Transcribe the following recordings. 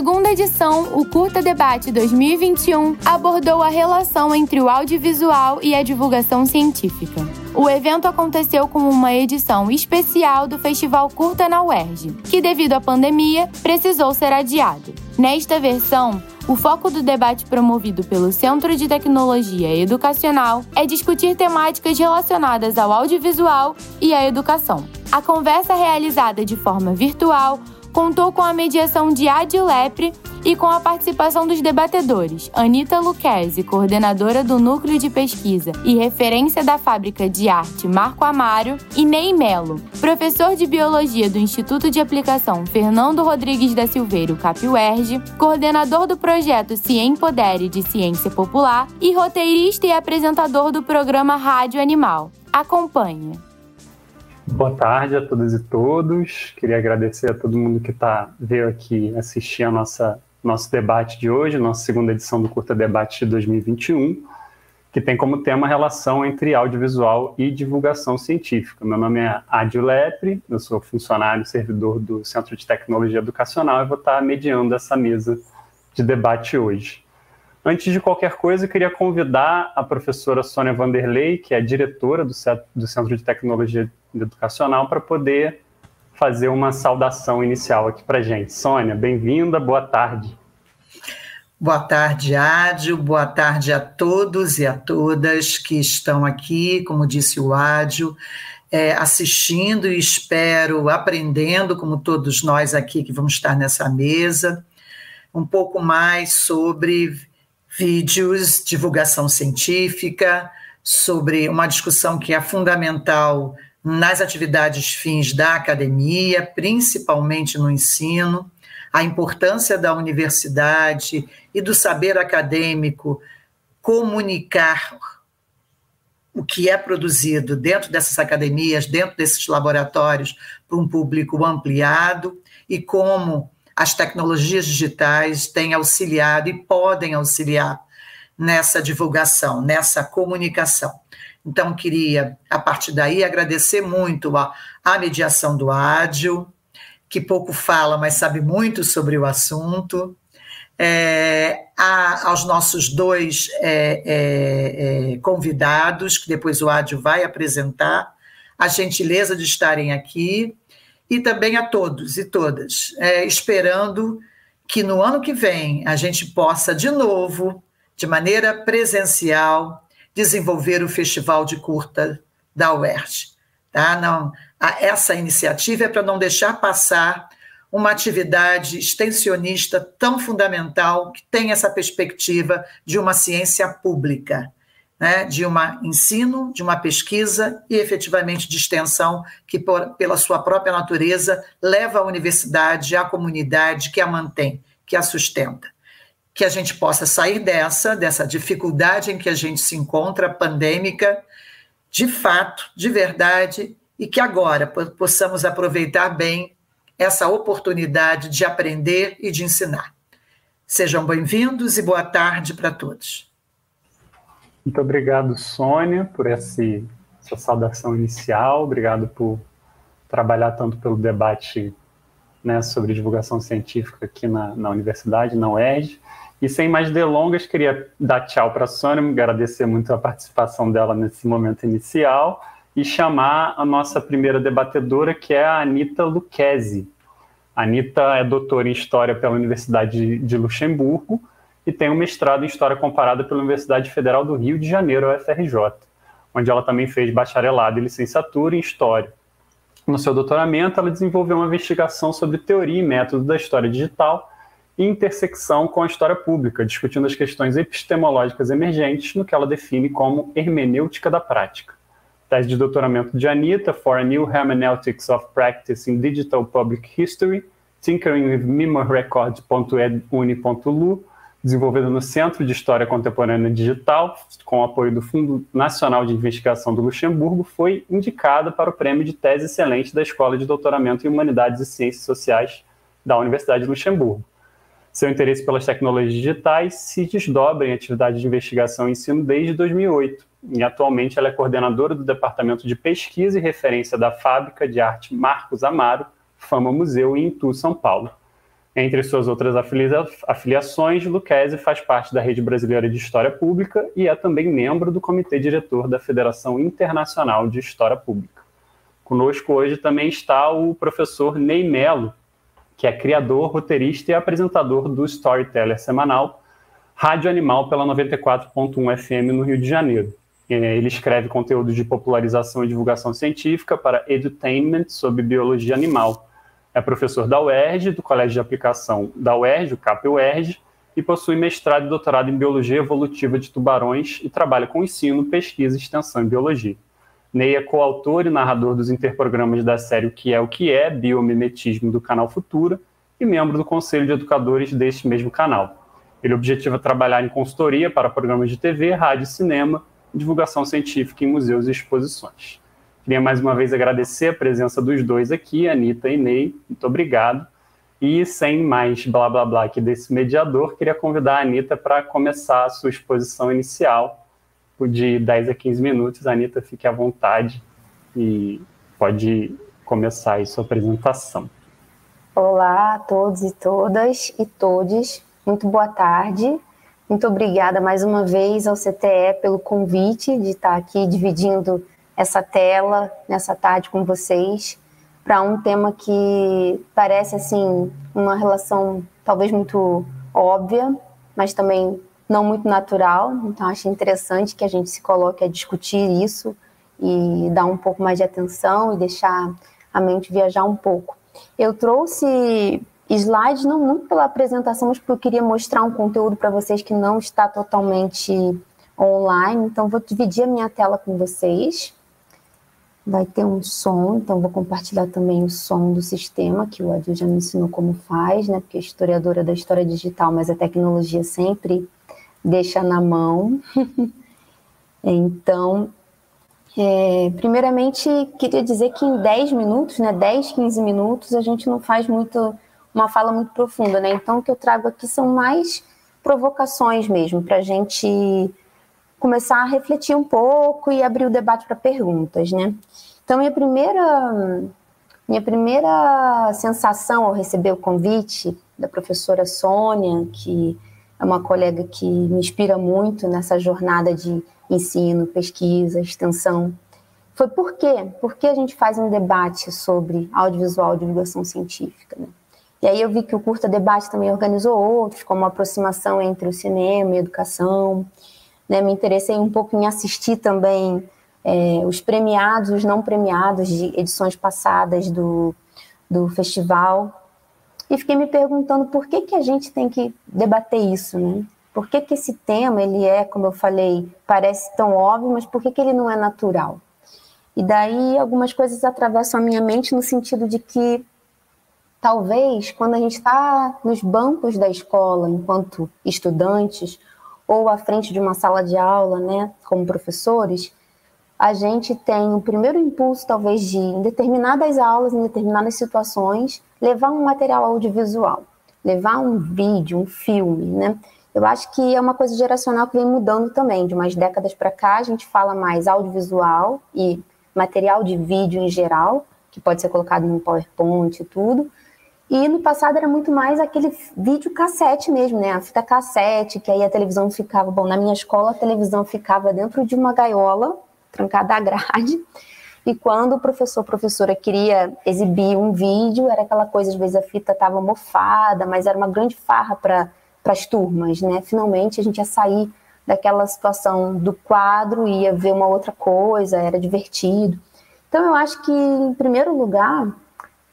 segunda edição, o Curta Debate 2021 abordou a relação entre o audiovisual e a divulgação científica. O evento aconteceu como uma edição especial do Festival Curta na UERJ, que, devido à pandemia, precisou ser adiado. Nesta versão, o foco do debate promovido pelo Centro de Tecnologia Educacional é discutir temáticas relacionadas ao audiovisual e à educação. A conversa realizada de forma virtual contou com a mediação de Adi Lepre e com a participação dos debatedores Anita Luquezzi, coordenadora do Núcleo de Pesquisa e referência da Fábrica de Arte Marco Amaro, e Ney Melo, professor de Biologia do Instituto de Aplicação Fernando Rodrigues da Silveira Capiuerge, coordenador do projeto Ciem Podere de Ciência Popular e roteirista e apresentador do programa Rádio Animal. Acompanhe. Boa tarde a todas e todos. Queria agradecer a todo mundo que tá, veio aqui assistir a nossa nosso debate de hoje, nossa segunda edição do Curta Debate de 2021, que tem como tema a relação entre audiovisual e divulgação científica. Meu nome é Adil Lepre, eu sou funcionário servidor do Centro de Tecnologia Educacional e vou estar mediando essa mesa de debate hoje. Antes de qualquer coisa, eu queria convidar a professora Sônia Vanderlei, que é diretora do Centro de Tecnologia Educacional, para poder fazer uma saudação inicial aqui para gente. Sônia, bem-vinda, boa tarde. Boa tarde, Ádio, boa tarde a todos e a todas que estão aqui, como disse o Ádio, é, assistindo e espero aprendendo, como todos nós aqui que vamos estar nessa mesa, um pouco mais sobre vídeos, divulgação científica, sobre uma discussão que é fundamental nas atividades fins da academia, principalmente no ensino, a importância da universidade e do saber acadêmico comunicar o que é produzido dentro dessas academias, dentro desses laboratórios, para um público ampliado e como as tecnologias digitais têm auxiliado e podem auxiliar nessa divulgação, nessa comunicação. Então, queria, a partir daí, agradecer muito a, a mediação do Ádio, que pouco fala, mas sabe muito sobre o assunto, é, a, aos nossos dois é, é, é convidados, que depois o Ádio vai apresentar, a gentileza de estarem aqui, e também a todos e todas, é, esperando que no ano que vem a gente possa, de novo, de maneira presencial, desenvolver o Festival de Curta da UERJ. Tá? Não, essa iniciativa é para não deixar passar uma atividade extensionista tão fundamental que tem essa perspectiva de uma ciência pública né, de um ensino, de uma pesquisa e efetivamente de extensão que, por, pela sua própria natureza, leva a universidade à comunidade que a mantém, que a sustenta. Que a gente possa sair dessa, dessa dificuldade em que a gente se encontra, pandêmica, de fato, de verdade, e que agora possamos aproveitar bem essa oportunidade de aprender e de ensinar. Sejam bem-vindos e boa tarde para todos. Muito obrigado, Sônia, por esse, essa saudação inicial. Obrigado por trabalhar tanto pelo debate né, sobre divulgação científica aqui na, na universidade, na UERJ. E sem mais delongas, queria dar tchau para a Sônia, agradecer muito a participação dela nesse momento inicial e chamar a nossa primeira debatedora, que é a Anitta Lucchesi. Anitta é doutora em História pela Universidade de Luxemburgo, e tem um mestrado em História Comparada pela Universidade Federal do Rio de Janeiro, UFRJ, onde ela também fez bacharelado e licenciatura em História. No seu doutoramento, ela desenvolveu uma investigação sobre teoria e método da história digital intersecção com a história pública, discutindo as questões epistemológicas emergentes no que ela define como hermenêutica da prática. Tese de doutoramento de Anita for a New Hermeneutics of Practice in Digital Public History, Tinkering with desenvolvida no Centro de História Contemporânea Digital, com apoio do Fundo Nacional de Investigação do Luxemburgo, foi indicada para o Prêmio de Tese Excelente da Escola de Doutoramento em Humanidades e Ciências Sociais da Universidade de Luxemburgo. Seu interesse pelas tecnologias digitais se desdobra em atividades de investigação e ensino desde 2008, e atualmente ela é coordenadora do Departamento de Pesquisa e Referência da Fábrica de Arte Marcos Amaro, Fama Museu, em Itu, São Paulo. Entre suas outras afilia afiliações, Lucchesi faz parte da Rede Brasileira de História Pública e é também membro do Comitê Diretor da Federação Internacional de História Pública. Conosco hoje também está o professor Ney Melo, que é criador, roteirista e apresentador do Storyteller semanal Rádio Animal pela 94.1 FM no Rio de Janeiro. É, ele escreve conteúdo de popularização e divulgação científica para edutainment sobre biologia animal é professor da UERJ, do Colégio de Aplicação da UERJ, o CAP-UERJ, e possui mestrado e doutorado em Biologia Evolutiva de Tubarões e trabalha com ensino, pesquisa e extensão em Biologia. Ney é coautor e narrador dos interprogramas da série O Que É O Que É, Biomimetismo do canal Futura, e membro do Conselho de Educadores deste mesmo canal. Ele objetiva trabalhar em consultoria para programas de TV, rádio e cinema, divulgação científica em museus e exposições. Queria mais uma vez agradecer a presença dos dois aqui, Anitta e Ney. Muito obrigado. E sem mais blá blá blá aqui desse mediador, queria convidar a Anitta para começar a sua exposição inicial, de 10 a 15 minutos. Anitta, fique à vontade e pode começar aí sua apresentação. Olá a todos e todas e todes. Muito boa tarde. Muito obrigada mais uma vez ao CTE pelo convite de estar aqui dividindo essa tela nessa tarde com vocês para um tema que parece assim uma relação talvez muito óbvia, mas também não muito natural. Então acho interessante que a gente se coloque a discutir isso e dar um pouco mais de atenção e deixar a mente viajar um pouco. Eu trouxe slides não muito pela apresentação, mas porque eu queria mostrar um conteúdo para vocês que não está totalmente online. Então vou dividir a minha tela com vocês vai ter um som, então vou compartilhar também o som do sistema, que o Adil já me ensinou como faz, né? Porque é historiadora da história digital, mas a tecnologia sempre deixa na mão. então, é, primeiramente, queria dizer que em 10 minutos, né, 10, 15 minutos, a gente não faz muito uma fala muito profunda, né? Então, o que eu trago aqui são mais provocações mesmo, para a gente começar a refletir um pouco e abrir o debate para perguntas, né? Então, minha primeira, minha primeira sensação ao receber o convite da professora Sônia, que é uma colega que me inspira muito nessa jornada de ensino, pesquisa, extensão, foi por quê? Por que a gente faz um debate sobre audiovisual e divulgação científica, né? E aí eu vi que o Curta Debate também organizou outros, como a aproximação entre o cinema e a educação, né, me interessei um pouco em assistir também é, os premiados, os não premiados de edições passadas do, do festival. E fiquei me perguntando por que, que a gente tem que debater isso, né? Por que, que esse tema, ele é, como eu falei, parece tão óbvio, mas por que, que ele não é natural? E daí algumas coisas atravessam a minha mente no sentido de que talvez quando a gente está nos bancos da escola, enquanto estudantes, ou à frente de uma sala de aula, né, como professores, a gente tem o primeiro impulso, talvez, de, em determinadas aulas, em determinadas situações, levar um material audiovisual, levar um vídeo, um filme, né? Eu acho que é uma coisa geracional que vem mudando também. De umas décadas para cá, a gente fala mais audiovisual e material de vídeo em geral, que pode ser colocado em um PowerPoint e tudo, e no passado era muito mais aquele vídeo cassete mesmo, né? A fita cassete, que aí a televisão ficava. Bom, na minha escola a televisão ficava dentro de uma gaiola, trancada à grade. E quando o professor, professora queria exibir um vídeo, era aquela coisa, às vezes a fita estava mofada, mas era uma grande farra para as turmas, né? Finalmente a gente ia sair daquela situação do quadro, ia ver uma outra coisa, era divertido. Então eu acho que, em primeiro lugar,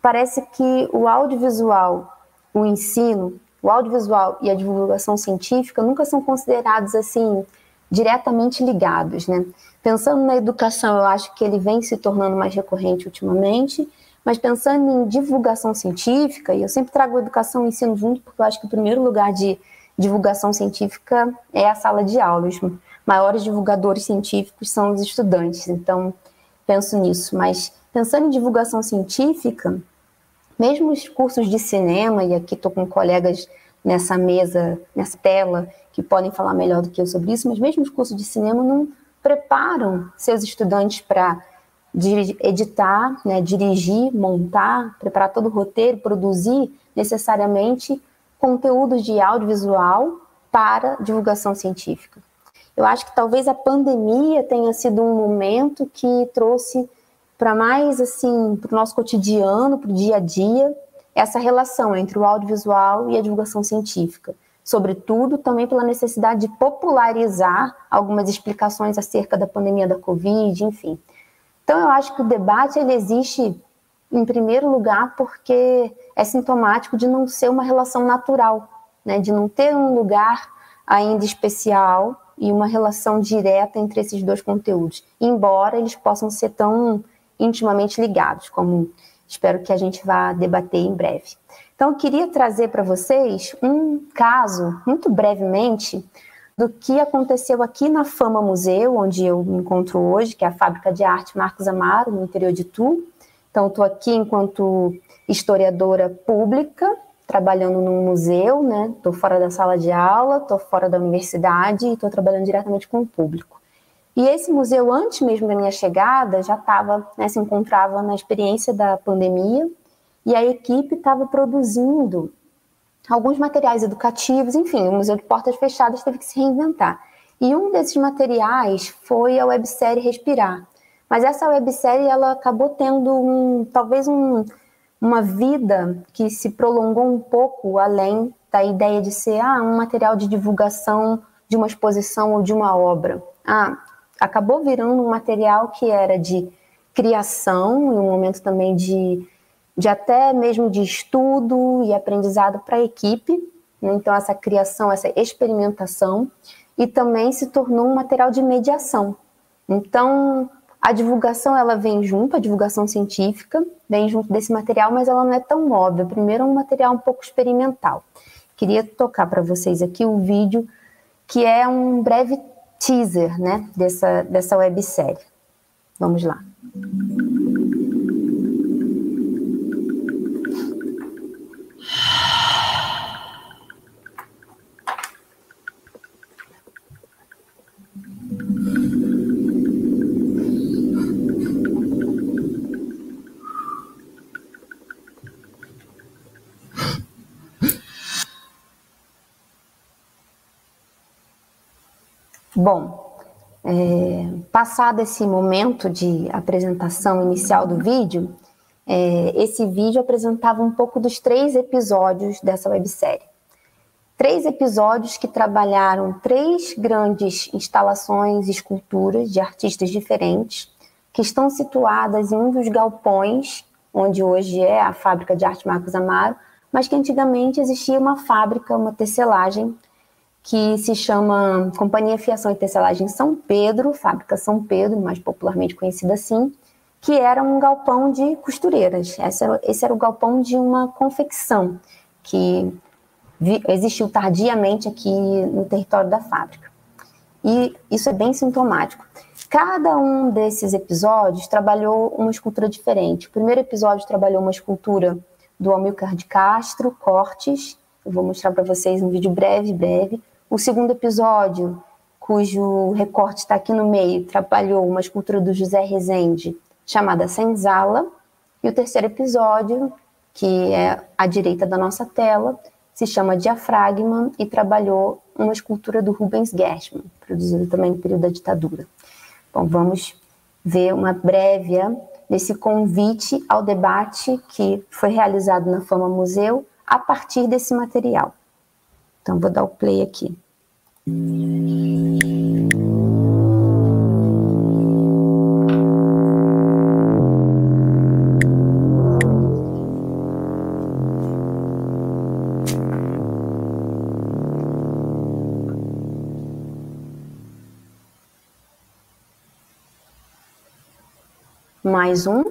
parece que o audiovisual, o ensino, o audiovisual e a divulgação científica nunca são considerados assim diretamente ligados, né? Pensando na educação, eu acho que ele vem se tornando mais recorrente ultimamente, mas pensando em divulgação científica, e eu sempre trago educação e ensino junto, porque eu acho que o primeiro lugar de divulgação científica é a sala de aula. Os maiores divulgadores científicos são os estudantes, então penso nisso. Mas pensando em divulgação científica, mesmo os cursos de cinema, e aqui estou com colegas nessa mesa, nessa tela, que podem falar melhor do que eu sobre isso, mas mesmo os cursos de cinema não preparam seus estudantes para editar, né, dirigir, montar, preparar todo o roteiro, produzir necessariamente conteúdos de audiovisual para divulgação científica. Eu acho que talvez a pandemia tenha sido um momento que trouxe para mais assim para o nosso cotidiano, para o dia a dia, essa relação entre o audiovisual e a divulgação científica. Sobretudo também pela necessidade de popularizar algumas explicações acerca da pandemia da Covid, enfim. Então eu acho que o debate ele existe em primeiro lugar porque é sintomático de não ser uma relação natural, né, de não ter um lugar ainda especial e uma relação direta entre esses dois conteúdos, embora eles possam ser tão intimamente ligados, como espero que a gente vá debater em breve. Então, eu queria trazer para vocês um caso, muito brevemente, do que aconteceu aqui na Fama Museu, onde eu me encontro hoje, que é a Fábrica de Arte Marcos Amaro, no interior de Tu. Então, estou aqui enquanto historiadora pública, trabalhando num museu, né? Estou fora da sala de aula, estou fora da universidade e estou trabalhando diretamente com o público. E esse museu, antes mesmo da minha chegada, já estava, né, se encontrava na experiência da pandemia e a equipe estava produzindo alguns materiais educativos, enfim, o museu de portas fechadas teve que se reinventar. E um desses materiais foi a websérie Respirar. Mas essa websérie ela acabou tendo um, talvez um, uma vida que se prolongou um pouco além da ideia de ser ah, um material de divulgação de uma exposição ou de uma obra. Ah, acabou virando um material que era de criação e um momento também de, de até mesmo de estudo e aprendizado para a equipe. Né? Então, essa criação, essa experimentação, e também se tornou um material de mediação. Então, a divulgação ela vem junto, a divulgação científica vem junto desse material, mas ela não é tão óbvia. Primeiro é um material um pouco experimental. Queria tocar para vocês aqui o vídeo que é um breve teaser, né, dessa dessa websérie. Vamos lá. Bom, é, passado esse momento de apresentação inicial do vídeo, é, esse vídeo apresentava um pouco dos três episódios dessa websérie. Três episódios que trabalharam três grandes instalações e esculturas de artistas diferentes, que estão situadas em um dos galpões, onde hoje é a fábrica de arte Marcos Amaro, mas que antigamente existia uma fábrica, uma tecelagem que se chama Companhia Fiação e Tecelagem São Pedro, Fábrica São Pedro, mais popularmente conhecida assim, que era um galpão de costureiras. Esse era, esse era o galpão de uma confecção que vi, existiu tardiamente aqui no território da fábrica. E isso é bem sintomático. Cada um desses episódios trabalhou uma escultura diferente. O primeiro episódio trabalhou uma escultura do Amilcar de Castro, Cortes. Eu vou mostrar para vocês um vídeo breve, breve. O segundo episódio, cujo recorte está aqui no meio, trabalhou uma escultura do José Rezende chamada Senzala. E o terceiro episódio, que é à direita da nossa tela, se chama Diafragma e trabalhou uma escultura do Rubens Gershman, produzida também no período da ditadura. Bom, vamos ver uma prévia desse convite ao debate que foi realizado na Fama Museu a partir desse material. Então, vou dar o play aqui. Mais um.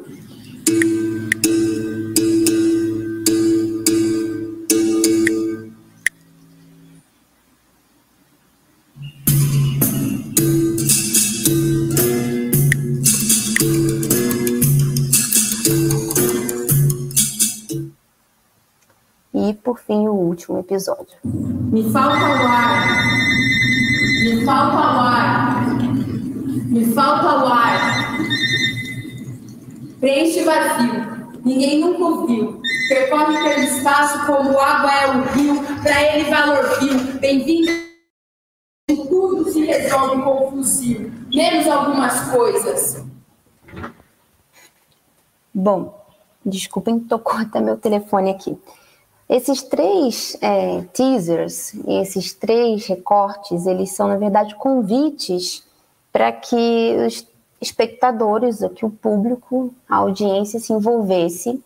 Último episódio. Me falta o ar. Me falta o ar. Me falta o ar. Preenche vazio. Ninguém nunca ouviu. Percorre pelo espaço como água é o rio, para ele valor viu. Bem-vindo. Tudo se resolve com o fuzil, menos algumas coisas. Bom, desculpem, tocou até meu telefone aqui. Esses três é, teasers, esses três recortes, eles são, na verdade, convites para que os espectadores, que o público, a audiência se envolvesse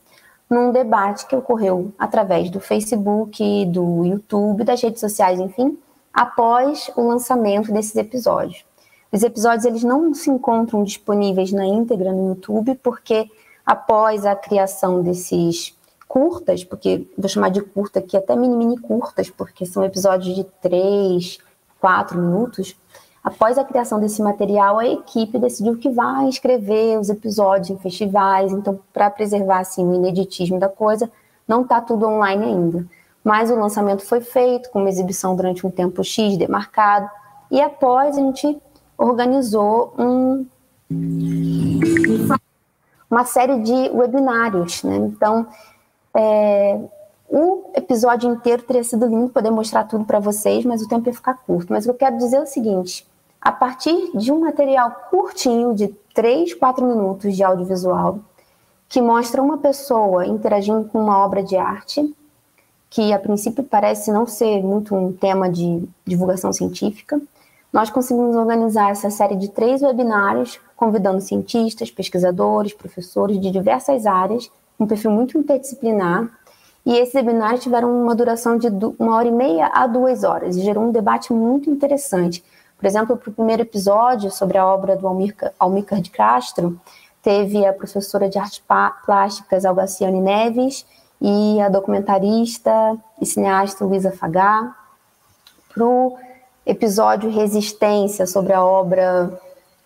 num debate que ocorreu através do Facebook, do YouTube, das redes sociais, enfim, após o lançamento desses episódios. Os episódios eles não se encontram disponíveis na íntegra no YouTube porque após a criação desses curtas, porque vou chamar de curta aqui até mini mini curtas, porque são episódios de três, quatro minutos. Após a criação desse material, a equipe decidiu que vai escrever os episódios em festivais. Então, para preservar assim, o ineditismo da coisa, não está tudo online ainda. Mas o lançamento foi feito com uma exibição durante um tempo X demarcado. E após, a gente organizou um, uma série de webinários. Né? Então, é, o episódio inteiro teria sido lindo poder mostrar tudo para vocês, mas o tempo ia ficar curto. Mas o que eu quero dizer é o seguinte: a partir de um material curtinho, de 3, 4 minutos de audiovisual, que mostra uma pessoa interagindo com uma obra de arte, que a princípio parece não ser muito um tema de divulgação científica, nós conseguimos organizar essa série de três webinários, convidando cientistas, pesquisadores, professores de diversas áreas um perfil muito interdisciplinar, e esses webinários tiveram uma duração de uma hora e meia a duas horas, e gerou um debate muito interessante. Por exemplo, para o primeiro episódio, sobre a obra do Almícar, de Castro, teve a professora de artes plásticas Algaciane Neves e a documentarista e cineasta Luísa Fagá. Para o episódio Resistência, sobre a obra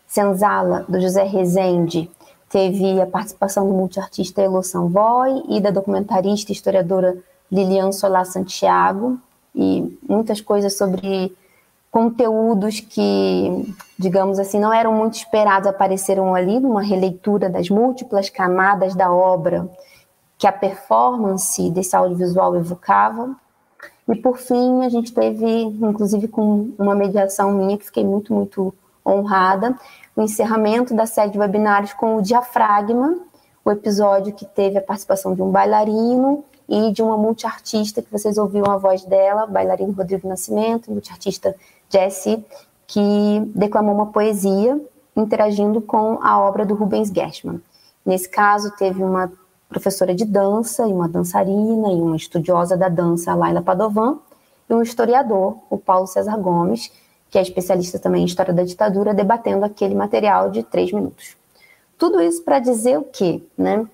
Senzala, do José Rezende, Teve a participação do multiartista Elo Sanvoy e da documentarista e historiadora Lilian Solar Santiago, e muitas coisas sobre conteúdos que, digamos assim, não eram muito esperados apareceram ali numa releitura das múltiplas camadas da obra que a performance desse audiovisual evocava. E por fim, a gente teve, inclusive com uma mediação minha que fiquei muito, muito honrada, o encerramento da série de webinários com o Diafragma, o episódio que teve a participação de um bailarino e de uma multiartista, que vocês ouviram a voz dela, bailarino Rodrigo Nascimento, multiartista Jessie, que declamou uma poesia interagindo com a obra do Rubens Gershman. Nesse caso, teve uma professora de dança e uma dançarina e uma estudiosa da dança, Laila Padovan, e um historiador, o Paulo César Gomes, que é especialista também em história da ditadura, debatendo aquele material de três minutos. Tudo isso para dizer o quê, né?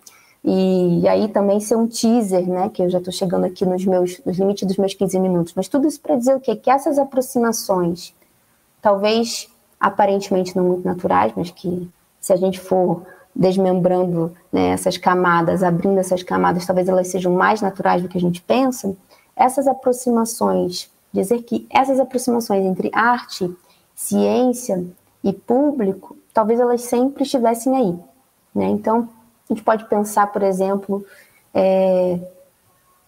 E aí também ser um teaser, né? Que eu já estou chegando aqui nos meus nos limites dos meus 15 minutos. Mas tudo isso para dizer o quê? Que essas aproximações, talvez aparentemente não muito naturais, mas que se a gente for desmembrando né, essas camadas, abrindo essas camadas, talvez elas sejam mais naturais do que a gente pensa. Essas aproximações dizer que essas aproximações entre arte, ciência e público, talvez elas sempre estivessem aí. Né? Então, a gente pode pensar, por exemplo, é,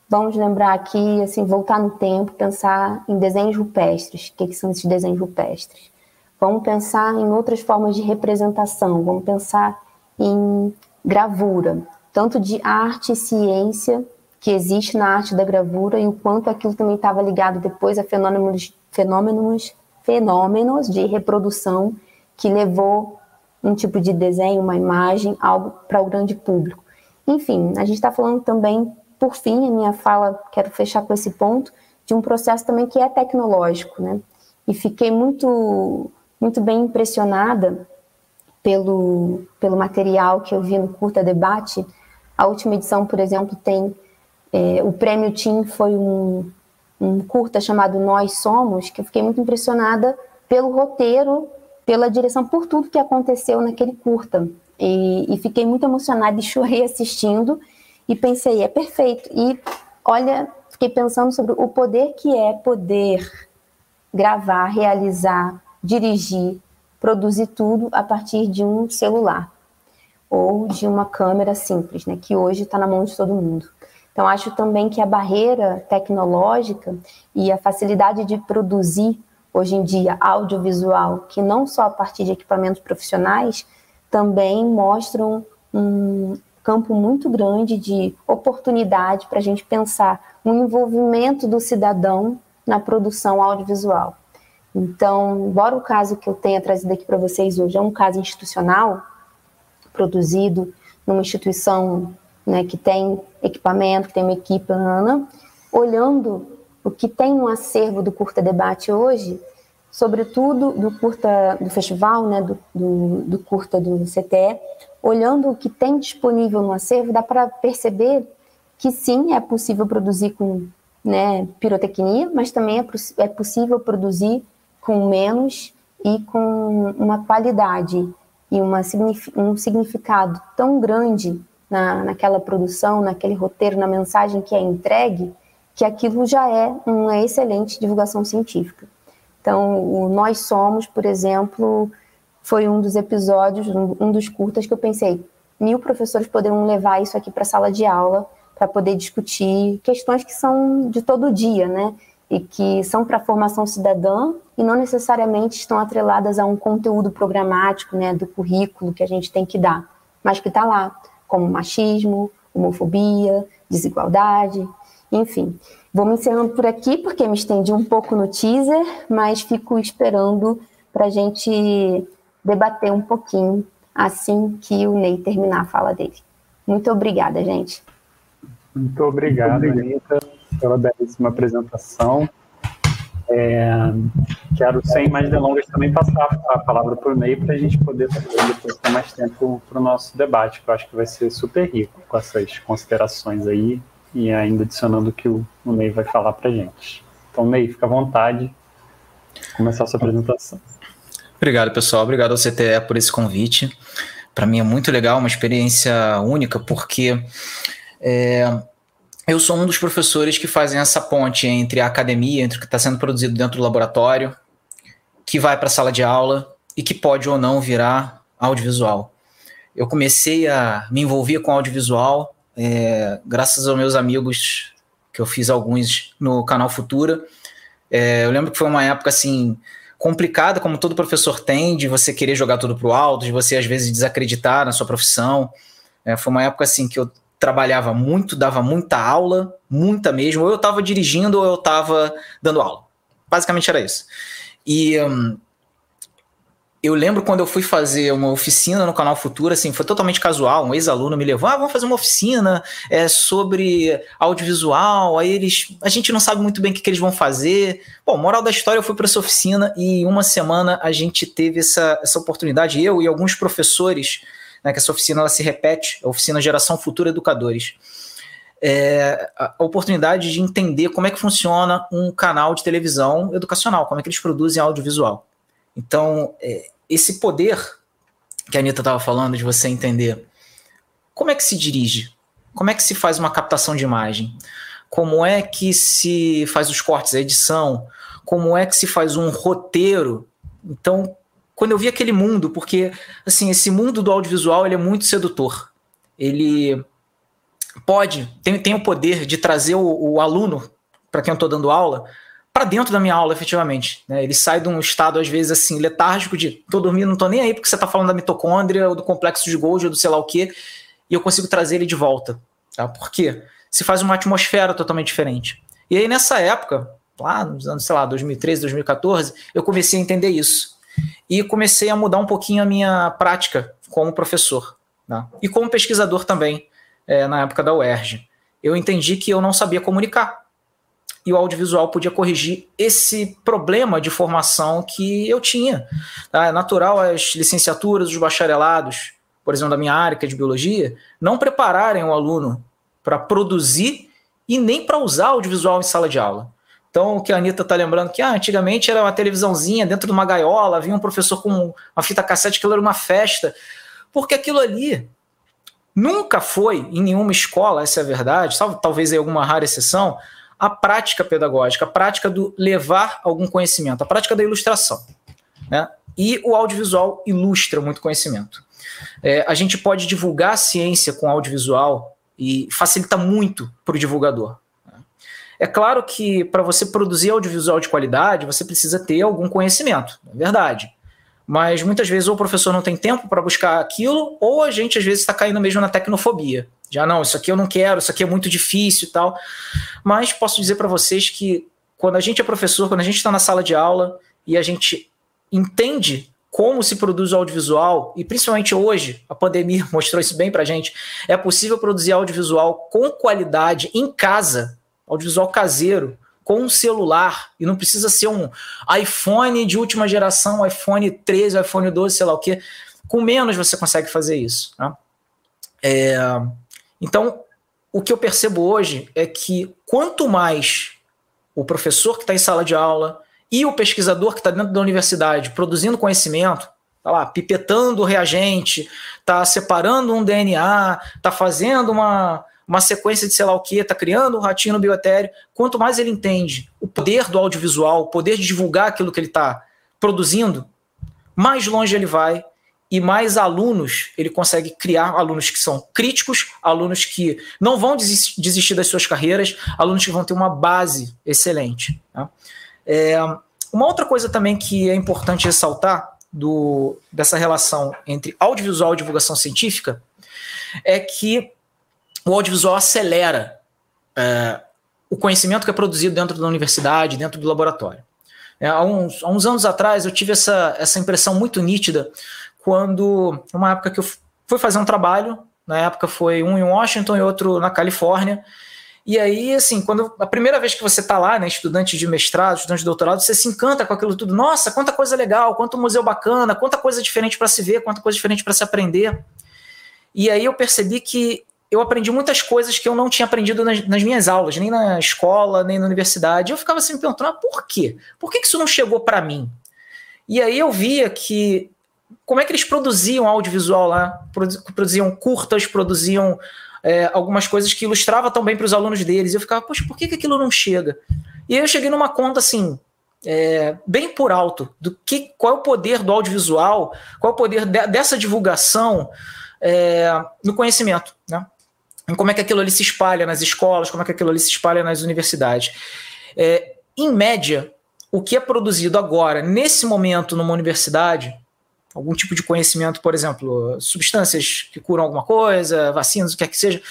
vamos lembrar aqui, assim, voltar no tempo, pensar em desenhos rupestres. O que, que são esses desenhos rupestres? Vamos pensar em outras formas de representação, vamos pensar em gravura, tanto de arte e ciência que existe na arte da gravura e o quanto aquilo também estava ligado depois a fenômenos, fenômenos, fenômenos de reprodução que levou um tipo de desenho, uma imagem, algo para o grande público. Enfim, a gente está falando também, por fim, a minha fala, quero fechar com esse ponto, de um processo também que é tecnológico, né? E fiquei muito, muito bem impressionada pelo, pelo material que eu vi no Curta Debate. A última edição, por exemplo, tem é, o prêmio TIM foi um, um curta chamado Nós Somos, que eu fiquei muito impressionada pelo roteiro, pela direção, por tudo que aconteceu naquele curta. E, e, fiquei muito emocionada e chorei assistindo e pensei, é perfeito. E olha, fiquei pensando sobre o poder que é poder gravar, realizar, dirigir, produzir tudo a partir de um celular ou de uma câmera simples, né, que hoje está na mão de todo mundo. Então, acho também que a barreira tecnológica e a facilidade de produzir hoje em dia audiovisual, que não só a partir de equipamentos profissionais, também mostram um campo muito grande de oportunidade para a gente pensar no envolvimento do cidadão na produção audiovisual. Então, embora o caso que eu tenha trazido aqui para vocês hoje é um caso institucional, produzido numa instituição né, que tem equipamento, que tem uma equipe, Ana, olhando o que tem no acervo do Curta Debate hoje, sobretudo do curta do festival, né, do, do, do curta do CTE, olhando o que tem disponível no acervo, dá para perceber que sim, é possível produzir com né, pirotecnia, mas também é, é possível produzir com menos e com uma qualidade e uma, um significado tão grande na, naquela produção, naquele roteiro, na mensagem que é entregue, que aquilo já é uma excelente divulgação científica. Então, o Nós Somos, por exemplo, foi um dos episódios, um dos curtas que eu pensei, mil professores poderiam levar isso aqui para a sala de aula para poder discutir questões que são de todo dia, né? E que são para a formação cidadã e não necessariamente estão atreladas a um conteúdo programático, né, do currículo que a gente tem que dar, mas que está lá como machismo, homofobia, desigualdade, enfim. Vou me encerrando por aqui, porque me estendi um pouco no teaser, mas fico esperando para a gente debater um pouquinho assim que o Ney terminar a fala dele. Muito obrigada, gente. Muito obrigado, Anitta, pela belíssima apresentação. É, quero, sem mais delongas, também passar a palavra para o Ney para a gente poder depois ter mais tempo para o nosso debate, que eu acho que vai ser super rico com essas considerações aí e ainda adicionando o que o, o Ney vai falar para a gente. Então, Ney, fica à vontade começar a sua apresentação. Obrigado, pessoal. Obrigado ao CTE por esse convite. Para mim é muito legal, uma experiência única, porque é, eu sou um dos professores que fazem essa ponte entre a academia, entre o que está sendo produzido dentro do laboratório, que vai para a sala de aula e que pode ou não virar audiovisual. Eu comecei a me envolver com audiovisual é, graças aos meus amigos, que eu fiz alguns no canal Futura. É, eu lembro que foi uma época assim complicada, como todo professor tem, de você querer jogar tudo para o alto, de você às vezes desacreditar na sua profissão. É, foi uma época assim que eu trabalhava muito, dava muita aula, muita mesmo. Ou eu estava dirigindo ou eu estava dando aula. Basicamente era isso. E um, eu lembro quando eu fui fazer uma oficina no canal Futura, assim, foi totalmente casual. Um ex-aluno me levou, ah, vamos fazer uma oficina é, sobre audiovisual. Aí eles, a gente não sabe muito bem o que, que eles vão fazer. Bom, moral da história, eu fui para essa oficina e uma semana a gente teve essa, essa oportunidade, eu e alguns professores né, que essa oficina ela se repete, a oficina Geração Futura Educadores. É, a oportunidade de entender como é que funciona um canal de televisão educacional, como é que eles produzem audiovisual. Então, é, esse poder que a Anitta estava falando, de você entender como é que se dirige, como é que se faz uma captação de imagem, como é que se faz os cortes, a edição, como é que se faz um roteiro. Então, quando eu vi aquele mundo, porque assim, esse mundo do audiovisual ele é muito sedutor. Ele pode, tem, tem o poder de trazer o, o aluno, para quem eu estou dando aula, para dentro da minha aula, efetivamente. Né? Ele sai de um estado, às vezes, assim, letárgico de tô dormindo, não tô nem aí porque você está falando da mitocôndria, ou do complexo de Golgi, ou do sei lá o quê, e eu consigo trazer ele de volta. Tá? Por quê? Se faz uma atmosfera totalmente diferente. E aí, nessa época, lá nos anos, sei lá, 2013, 2014, eu comecei a entender isso e comecei a mudar um pouquinho a minha prática como professor né? e como pesquisador também é, na época da UERJ. Eu entendi que eu não sabia comunicar e o audiovisual podia corrigir esse problema de formação que eu tinha. Tá? É natural as licenciaturas, os bacharelados, por exemplo, da minha área, que é de biologia, não prepararem o aluno para produzir e nem para usar audiovisual em sala de aula. Então, o que a Anitta está lembrando que ah, antigamente era uma televisãozinha dentro de uma gaiola, havia um professor com uma fita cassete, aquilo era uma festa, porque aquilo ali nunca foi em nenhuma escola, essa é a verdade, talvez em alguma rara exceção, a prática pedagógica, a prática do levar algum conhecimento, a prática da ilustração. Né? E o audiovisual ilustra muito conhecimento. É, a gente pode divulgar a ciência com audiovisual e facilita muito para o divulgador. É claro que para você produzir audiovisual de qualidade, você precisa ter algum conhecimento, é verdade. Mas muitas vezes ou o professor não tem tempo para buscar aquilo, ou a gente às vezes está caindo mesmo na tecnofobia. Já não, isso aqui eu não quero, isso aqui é muito difícil e tal. Mas posso dizer para vocês que quando a gente é professor, quando a gente está na sala de aula e a gente entende como se produz o audiovisual, e principalmente hoje, a pandemia mostrou isso bem para a gente, é possível produzir audiovisual com qualidade em casa, audiovisual caseiro, com um celular, e não precisa ser um iPhone de última geração, iPhone 13, iPhone 12, sei lá o que. Com menos você consegue fazer isso. Né? É, então, o que eu percebo hoje é que quanto mais o professor que está em sala de aula e o pesquisador que está dentro da universidade produzindo conhecimento, tá lá, pipetando o reagente, tá separando um DNA, tá fazendo uma, uma sequência de sei lá o que, tá criando um ratinho no biotério. Quanto mais ele entende o poder do audiovisual, o poder de divulgar aquilo que ele está produzindo, mais longe ele vai e mais alunos ele consegue criar, alunos que são críticos, alunos que não vão desistir das suas carreiras, alunos que vão ter uma base excelente. Tá? É, uma outra coisa também que é importante ressaltar do, dessa relação entre audiovisual e divulgação científica é que o audiovisual acelera é, o conhecimento que é produzido dentro da universidade, dentro do laboratório. É, há, uns, há, uns, anos atrás eu tive essa, essa impressão muito nítida quando, uma época que eu fui fazer um trabalho, na época foi um em Washington e outro na Califórnia, e aí, assim, quando a primeira vez que você está lá, né, estudante de mestrado, estudante de doutorado, você se encanta com aquilo tudo. Nossa, quanta coisa legal, quanto museu bacana, quanta coisa diferente para se ver, quanta coisa diferente para se aprender. E aí eu percebi que eu aprendi muitas coisas que eu não tinha aprendido nas, nas minhas aulas, nem na escola, nem na universidade. Eu ficava assim me perguntando, ah, por quê? Por que, isso não chegou para mim? E aí eu via que como é que eles produziam audiovisual lá, produziam curtas, produziam é, algumas coisas que ilustrava tão bem para os alunos deles. E eu ficava, poxa, por que, que aquilo não chega? E aí eu cheguei numa conta assim, é, bem por alto, do que qual é o poder do audiovisual, qual é o poder de, dessa divulgação é, no conhecimento, né? Como é que aquilo ali se espalha nas escolas, como é que aquilo ali se espalha nas universidades. É, em média, o que é produzido agora, nesse momento, numa universidade, algum tipo de conhecimento, por exemplo, substâncias que curam alguma coisa, vacinas, o que quer que seja,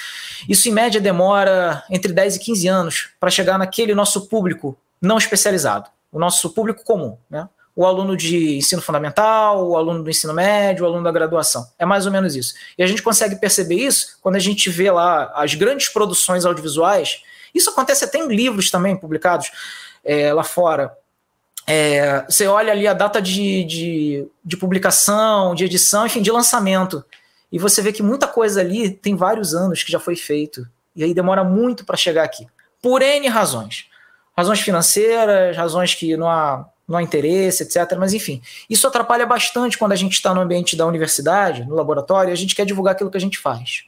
isso em média demora entre 10 e 15 anos para chegar naquele nosso público não especializado, o nosso público comum, né? O aluno de ensino fundamental, o aluno do ensino médio, o aluno da graduação. É mais ou menos isso. E a gente consegue perceber isso quando a gente vê lá as grandes produções audiovisuais. Isso acontece até em livros também publicados é, lá fora é, você olha ali a data de, de, de, publicação, de edição, enfim, de lançamento. E você vê que muita coisa ali tem vários anos que já foi feito. E aí demora muito para chegar aqui. Por N razões. Razões financeiras, razões que não há, não há interesse, etc. Mas enfim, isso atrapalha bastante quando a gente está no ambiente da universidade, no laboratório, e a gente quer divulgar aquilo que a gente faz.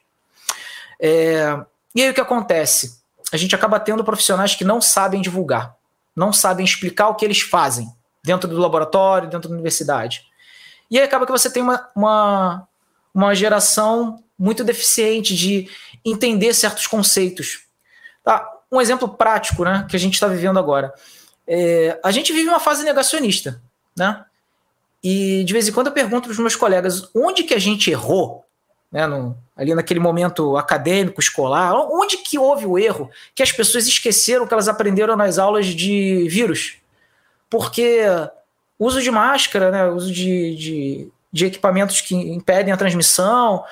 É, e aí o que acontece? A gente acaba tendo profissionais que não sabem divulgar não sabem explicar o que eles fazem dentro do laboratório, dentro da universidade. E aí acaba que você tem uma, uma, uma geração muito deficiente de entender certos conceitos. Tá? Um exemplo prático né, que a gente está vivendo agora. É, a gente vive uma fase negacionista. Né? E de vez em quando eu pergunto para os meus colegas onde que a gente errou né, no, ali naquele momento acadêmico, escolar, onde que houve o erro que as pessoas esqueceram que elas aprenderam nas aulas de vírus? Porque uso de máscara, né, uso de, de, de equipamentos que impedem a transmissão,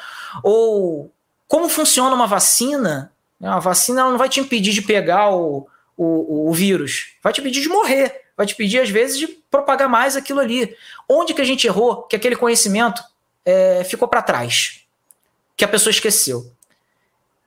ou como funciona uma vacina, né, a vacina não vai te impedir de pegar o, o, o vírus, vai te impedir de morrer, vai te pedir às vezes de propagar mais aquilo ali. Onde que a gente errou que aquele conhecimento é, ficou para trás? que a pessoa esqueceu.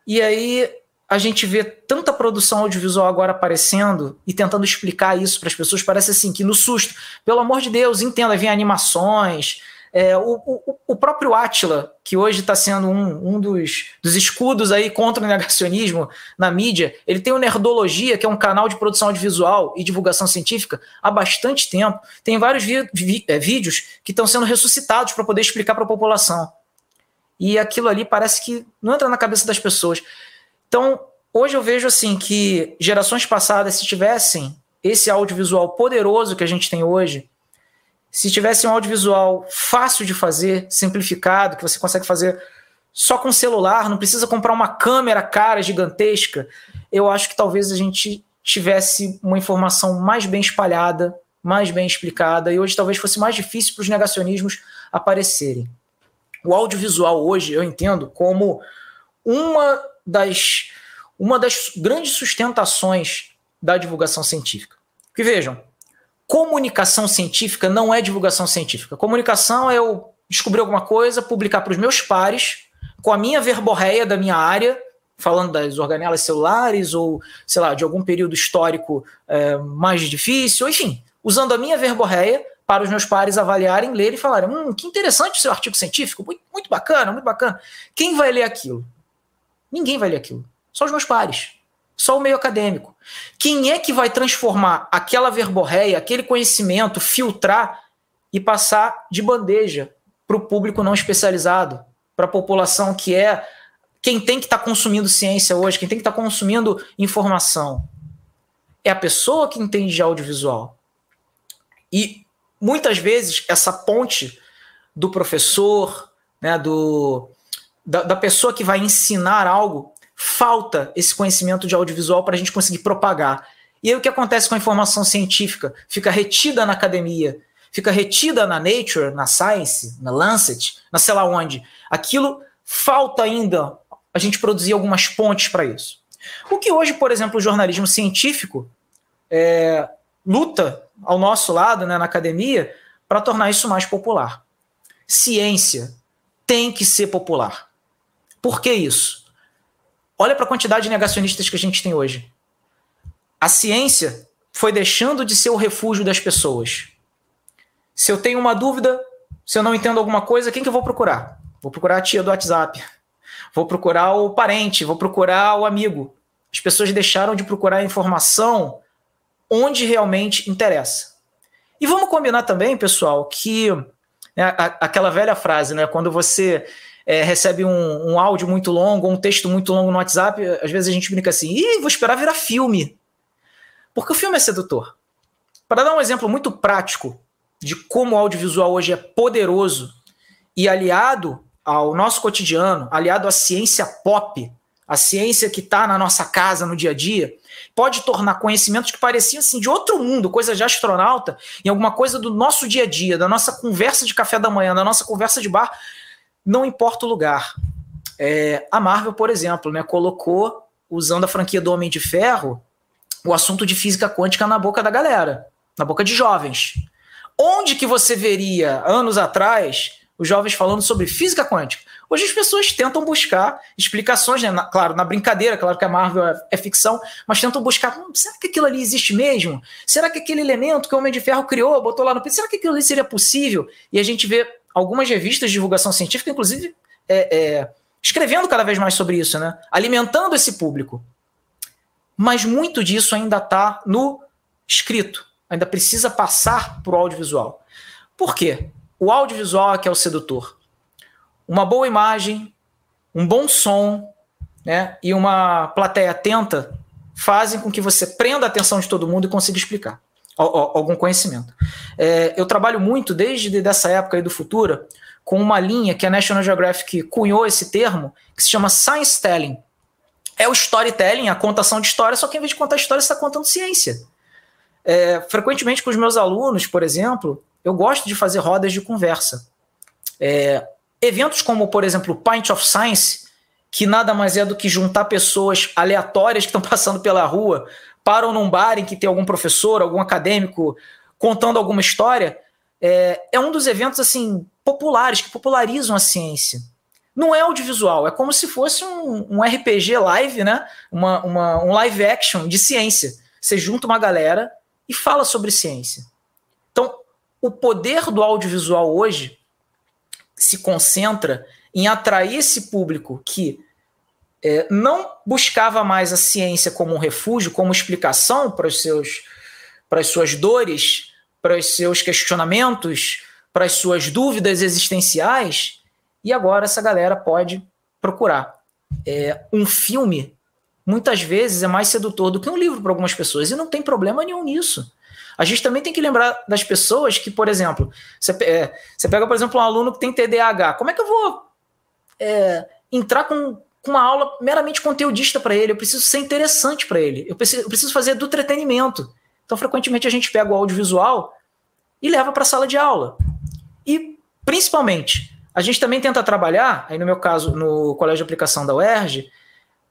E aí a gente vê tanta produção audiovisual agora aparecendo e tentando explicar isso para as pessoas, parece assim que no susto, pelo amor de Deus, entenda, vem animações. É, o, o, o, próprio Atila, que hoje está sendo um, um dos, dos, escudos aí contra o negacionismo na mídia, ele tem o Nerdologia, que é um canal de produção audiovisual e divulgação científica há bastante tempo. Tem vários vi, vi, é, vídeos que estão sendo ressuscitados para poder explicar para a população. E aquilo ali parece que não entra na cabeça das pessoas. Então, hoje eu vejo assim que gerações passadas, se tivessem esse audiovisual poderoso que a gente tem hoje, se tivesse um audiovisual fácil de fazer, simplificado, que você consegue fazer só com celular, não precisa comprar uma câmera cara gigantesca, eu acho que talvez a gente tivesse uma informação mais bem espalhada, mais bem explicada, e hoje talvez fosse mais difícil para os negacionismos aparecerem. O audiovisual hoje eu entendo como uma das, uma das grandes sustentações da divulgação científica. Que vejam, comunicação científica não é divulgação científica. Comunicação é eu descobrir alguma coisa, publicar para os meus pares, com a minha verborreia da minha área, falando das organelas celulares ou, sei lá, de algum período histórico é, mais difícil, enfim, usando a minha verborreia para os meus pares avaliarem, lerem e falarem: hum, que interessante o seu artigo científico, muito, muito bacana, muito bacana. Quem vai ler aquilo? Ninguém vai ler aquilo. Só os meus pares. Só o meio acadêmico. Quem é que vai transformar aquela verborreia, aquele conhecimento, filtrar e passar de bandeja para o público não especializado, para a população que é quem tem que estar tá consumindo ciência hoje, quem tem que estar tá consumindo informação? É a pessoa que entende de audiovisual. E muitas vezes essa ponte do professor, né, do, da, da pessoa que vai ensinar algo, falta esse conhecimento de audiovisual para a gente conseguir propagar. E aí o que acontece com a informação científica? Fica retida na academia, fica retida na Nature, na Science, na Lancet, na sei lá onde. Aquilo falta ainda a gente produzir algumas pontes para isso. O que hoje, por exemplo, o jornalismo científico é, luta ao nosso lado, né, na academia, para tornar isso mais popular. Ciência tem que ser popular. Por que isso? Olha para a quantidade de negacionistas que a gente tem hoje. A ciência foi deixando de ser o refúgio das pessoas. Se eu tenho uma dúvida, se eu não entendo alguma coisa, quem que eu vou procurar? Vou procurar a tia do WhatsApp. Vou procurar o parente, vou procurar o amigo. As pessoas deixaram de procurar informação onde realmente interessa. E vamos combinar também, pessoal, que né, aquela velha frase, né? Quando você é, recebe um, um, áudio muito longo, um texto muito longo no WhatsApp, às vezes a gente brinca assim, Ih, vou esperar virar filme. Porque o filme é sedutor. Para dar um exemplo muito prático de como o audiovisual hoje é poderoso e aliado ao nosso cotidiano, aliado à ciência pop, a ciência que está na nossa casa no dia a dia, pode tornar conhecimentos que pareciam assim de outro mundo, coisa de astronauta, em alguma coisa do nosso dia a dia, da nossa conversa de café da manhã, da nossa conversa de bar, não importa o lugar. É, a Marvel, por exemplo, né, colocou, usando a franquia do Homem de Ferro, o assunto de física quântica na boca da galera, na boca de jovens. Onde que você veria, anos atrás, os jovens falando sobre física quântica? Hoje as pessoas tentam buscar explicações, né? Na, claro, na brincadeira, claro que a Marvel é, é ficção, mas tentam buscar, hum, será que aquilo ali existe mesmo? Será que aquele elemento que o Homem de Ferro criou, botou lá no será que aquilo ali seria possível? E a gente vê algumas revistas de divulgação científica, inclusive, é, é, escrevendo cada vez mais sobre isso, né? Alimentando esse público. Mas muito disso ainda está no escrito, ainda precisa passar para o audiovisual. Por quê? O audiovisual é que é o sedutor uma boa imagem, um bom som, né, e uma plateia atenta fazem com que você prenda a atenção de todo mundo e consiga explicar algum conhecimento. É, eu trabalho muito desde dessa época aí do Futura com uma linha que a National Geographic cunhou esse termo, que se chama Science Telling. É o storytelling, a contação de história, só que em vez de contar história, você está contando ciência. É, frequentemente com os meus alunos, por exemplo, eu gosto de fazer rodas de conversa. É, Eventos como, por exemplo, Pint of Science, que nada mais é do que juntar pessoas aleatórias que estão passando pela rua, param num bar em que tem algum professor, algum acadêmico contando alguma história, é, é um dos eventos assim populares que popularizam a ciência. Não é audiovisual, é como se fosse um, um RPG live, né? Uma, uma, um live action de ciência. Você junta uma galera e fala sobre ciência. Então, o poder do audiovisual hoje se concentra em atrair esse público que é, não buscava mais a ciência como um refúgio, como explicação para os seus para as suas dores, para os seus questionamentos, para as suas dúvidas existenciais, e agora essa galera pode procurar. É, um filme muitas vezes é mais sedutor do que um livro para algumas pessoas, e não tem problema nenhum nisso. A gente também tem que lembrar das pessoas que, por exemplo, você, é, você pega, por exemplo, um aluno que tem TDAH. Como é que eu vou é, entrar com, com, uma aula meramente conteudista para ele? Eu preciso ser interessante para ele. Eu preciso, eu preciso fazer do entretenimento. Então, frequentemente, a gente pega o audiovisual e leva para a sala de aula. E, principalmente, a gente também tenta trabalhar, aí no meu caso, no Colégio de Aplicação da UERJ,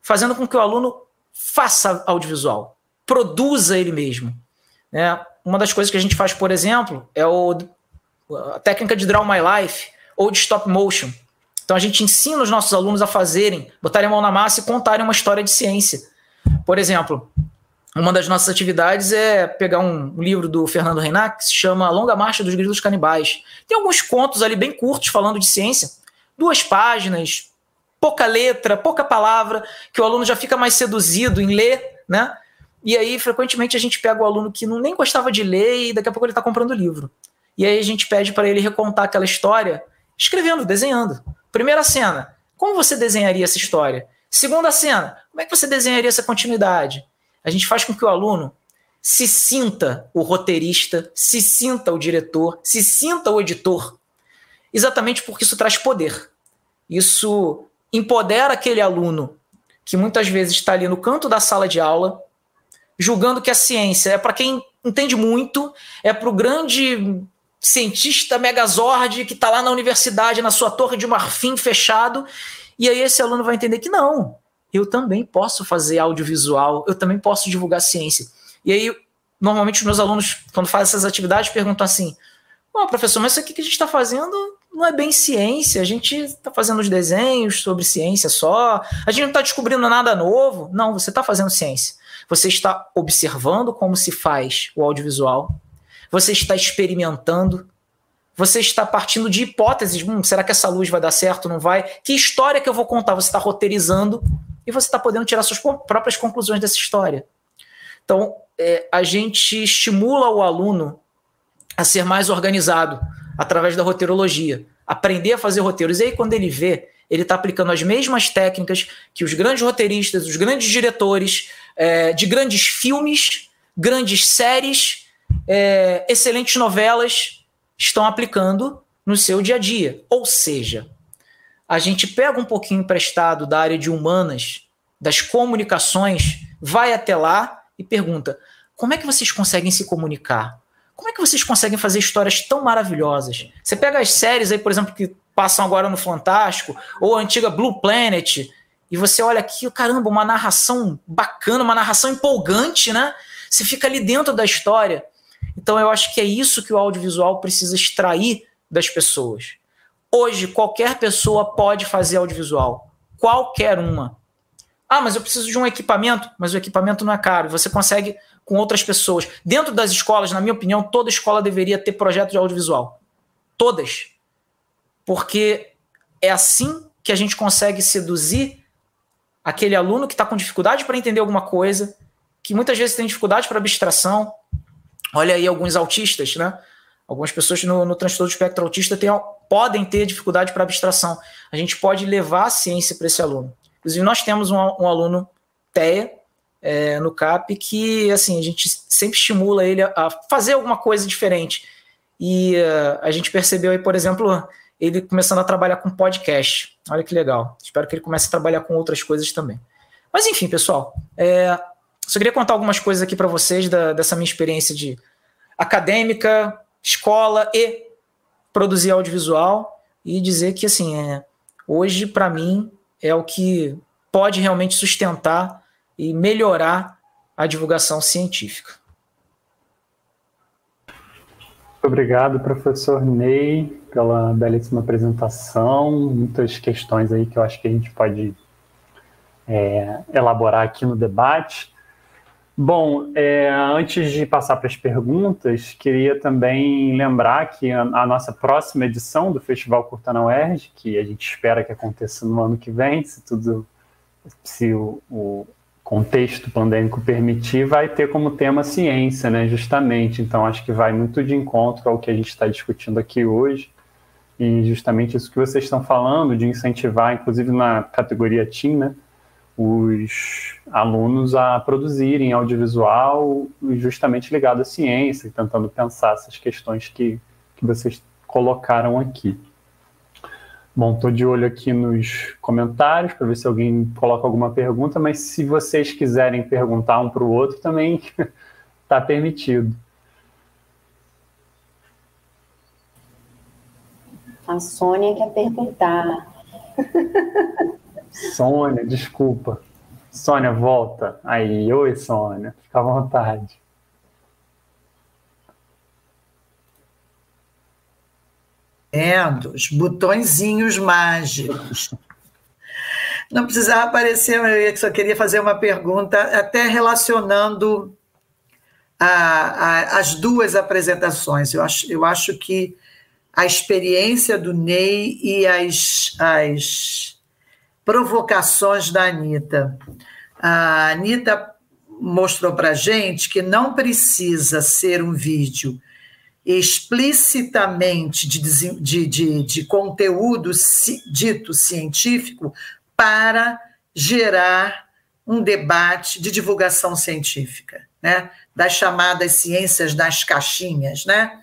fazendo com que o aluno faça audiovisual, produza ele mesmo. Né? Uma das coisas que a gente faz, por exemplo, é o, a técnica de Draw My Life ou de Stop Motion. Então a gente ensina os nossos alunos a fazerem, botarem a mão na massa e contarem uma história de ciência. Por exemplo, uma das nossas atividades é pegar um livro do Fernando Reinac que se chama Longa Marcha dos Grilos Canibais. Tem alguns contos ali bem curtos falando de ciência, duas páginas, pouca letra, pouca palavra, que o aluno já fica mais seduzido em ler, né? E aí, frequentemente, a gente pega o aluno que não nem gostava de ler e daqui a pouco ele está comprando o livro. E aí a gente pede para ele recontar aquela história escrevendo, desenhando. Primeira cena, como você desenharia essa história? Segunda cena, como é que você desenharia essa continuidade? A gente faz com que o aluno se sinta o roteirista, se sinta o diretor, se sinta o editor, exatamente porque isso traz poder. Isso empodera aquele aluno que muitas vezes está ali no canto da sala de aula, julgando que a ciência é para quem entende muito, é para o grande cientista megazord que está lá na universidade, na sua torre de marfim fechado, e aí esse aluno vai entender que não, eu também posso fazer audiovisual, eu também posso divulgar ciência. E aí, normalmente, os meus alunos, quando fazem essas atividades, perguntam assim: Bom, professor, mas isso aqui que a gente está fazendo não é bem ciência, a gente está fazendo os desenhos sobre ciência só, a gente não está descobrindo nada novo. Não, você está fazendo ciência. Você está observando como se faz o audiovisual, você está experimentando, você está partindo de hipóteses. Hum, será que essa luz vai dar certo? Não vai? Que história que eu vou contar? Você está roteirizando e você está podendo tirar suas próprias conclusões dessa história. Então, é, a gente estimula o aluno a ser mais organizado através da roteirologia, aprender a fazer roteiros. E aí, quando ele vê, ele está aplicando as mesmas técnicas que os grandes roteiristas, os grandes diretores é, de grandes filmes, grandes séries, é, excelentes novelas estão aplicando no seu dia a dia. Ou seja, a gente pega um pouquinho emprestado da área de humanas, das comunicações, vai até lá e pergunta: como é que vocês conseguem se comunicar? Como é que vocês conseguem fazer histórias tão maravilhosas? Você pega as séries aí, por exemplo, que passam agora no Fantástico, ou a antiga Blue Planet, e você olha aqui, caramba, uma narração bacana, uma narração empolgante, né? Você fica ali dentro da história. Então eu acho que é isso que o audiovisual precisa extrair das pessoas. Hoje, qualquer pessoa pode fazer audiovisual. Qualquer uma. Ah, mas eu preciso de um equipamento, mas o equipamento não é caro. Você consegue com outras pessoas. Dentro das escolas, na minha opinião, toda escola deveria ter projeto de audiovisual. Todas. Porque é assim que a gente consegue seduzir aquele aluno que está com dificuldade para entender alguma coisa, que muitas vezes tem dificuldade para abstração. Olha aí alguns autistas, né? Algumas pessoas no, no transtorno do espectro autista têm, podem ter dificuldade para abstração. A gente pode levar a ciência para esse aluno. Inclusive, nós temos um, um aluno TEA é, no CAP que assim, a gente sempre estimula ele a, a fazer alguma coisa diferente. E uh, a gente percebeu aí, por exemplo, ele começando a trabalhar com podcast. Olha que legal. Espero que ele comece a trabalhar com outras coisas também. Mas enfim, pessoal, é, só queria contar algumas coisas aqui para vocês da, dessa minha experiência de acadêmica, escola e produzir audiovisual e dizer que assim é, hoje para mim é o que pode realmente sustentar e melhorar a divulgação científica. Obrigado, professor Ney, pela belíssima apresentação. Muitas questões aí que eu acho que a gente pode é, elaborar aqui no debate. Bom, é, antes de passar para as perguntas, queria também lembrar que a, a, nossa próxima edição do Festival Curta na UERJ, que a gente espera que aconteça no ano que vem, se tudo, se o, o contexto pandêmico permitir, vai ter como tema ciência, né, justamente. Então, acho que vai muito de encontro ao que a gente está discutindo aqui hoje, e justamente isso que vocês estão falando, de incentivar, inclusive na categoria TIM, né, os alunos a produzirem audiovisual justamente ligado à ciência, tentando pensar essas questões que, que vocês colocaram aqui. Bom, estou de olho aqui nos comentários para ver se alguém coloca alguma pergunta, mas se vocês quiserem perguntar um para o outro, também está permitido. A Sônia quer perguntar. Sônia, desculpa. Sônia, volta. Aí, oi, Sônia. Fica à vontade. Vendo os botõezinhos mágicos. Não precisava aparecer, eu só queria fazer uma pergunta, até relacionando a, a, as duas apresentações. Eu acho, eu acho que a experiência do Ney e as, as provocações da Anitta. A Anitta mostrou para gente que não precisa ser um vídeo explicitamente de, de, de, de conteúdo dito científico para gerar um debate de divulgação científica, né? das chamadas ciências das caixinhas. Né?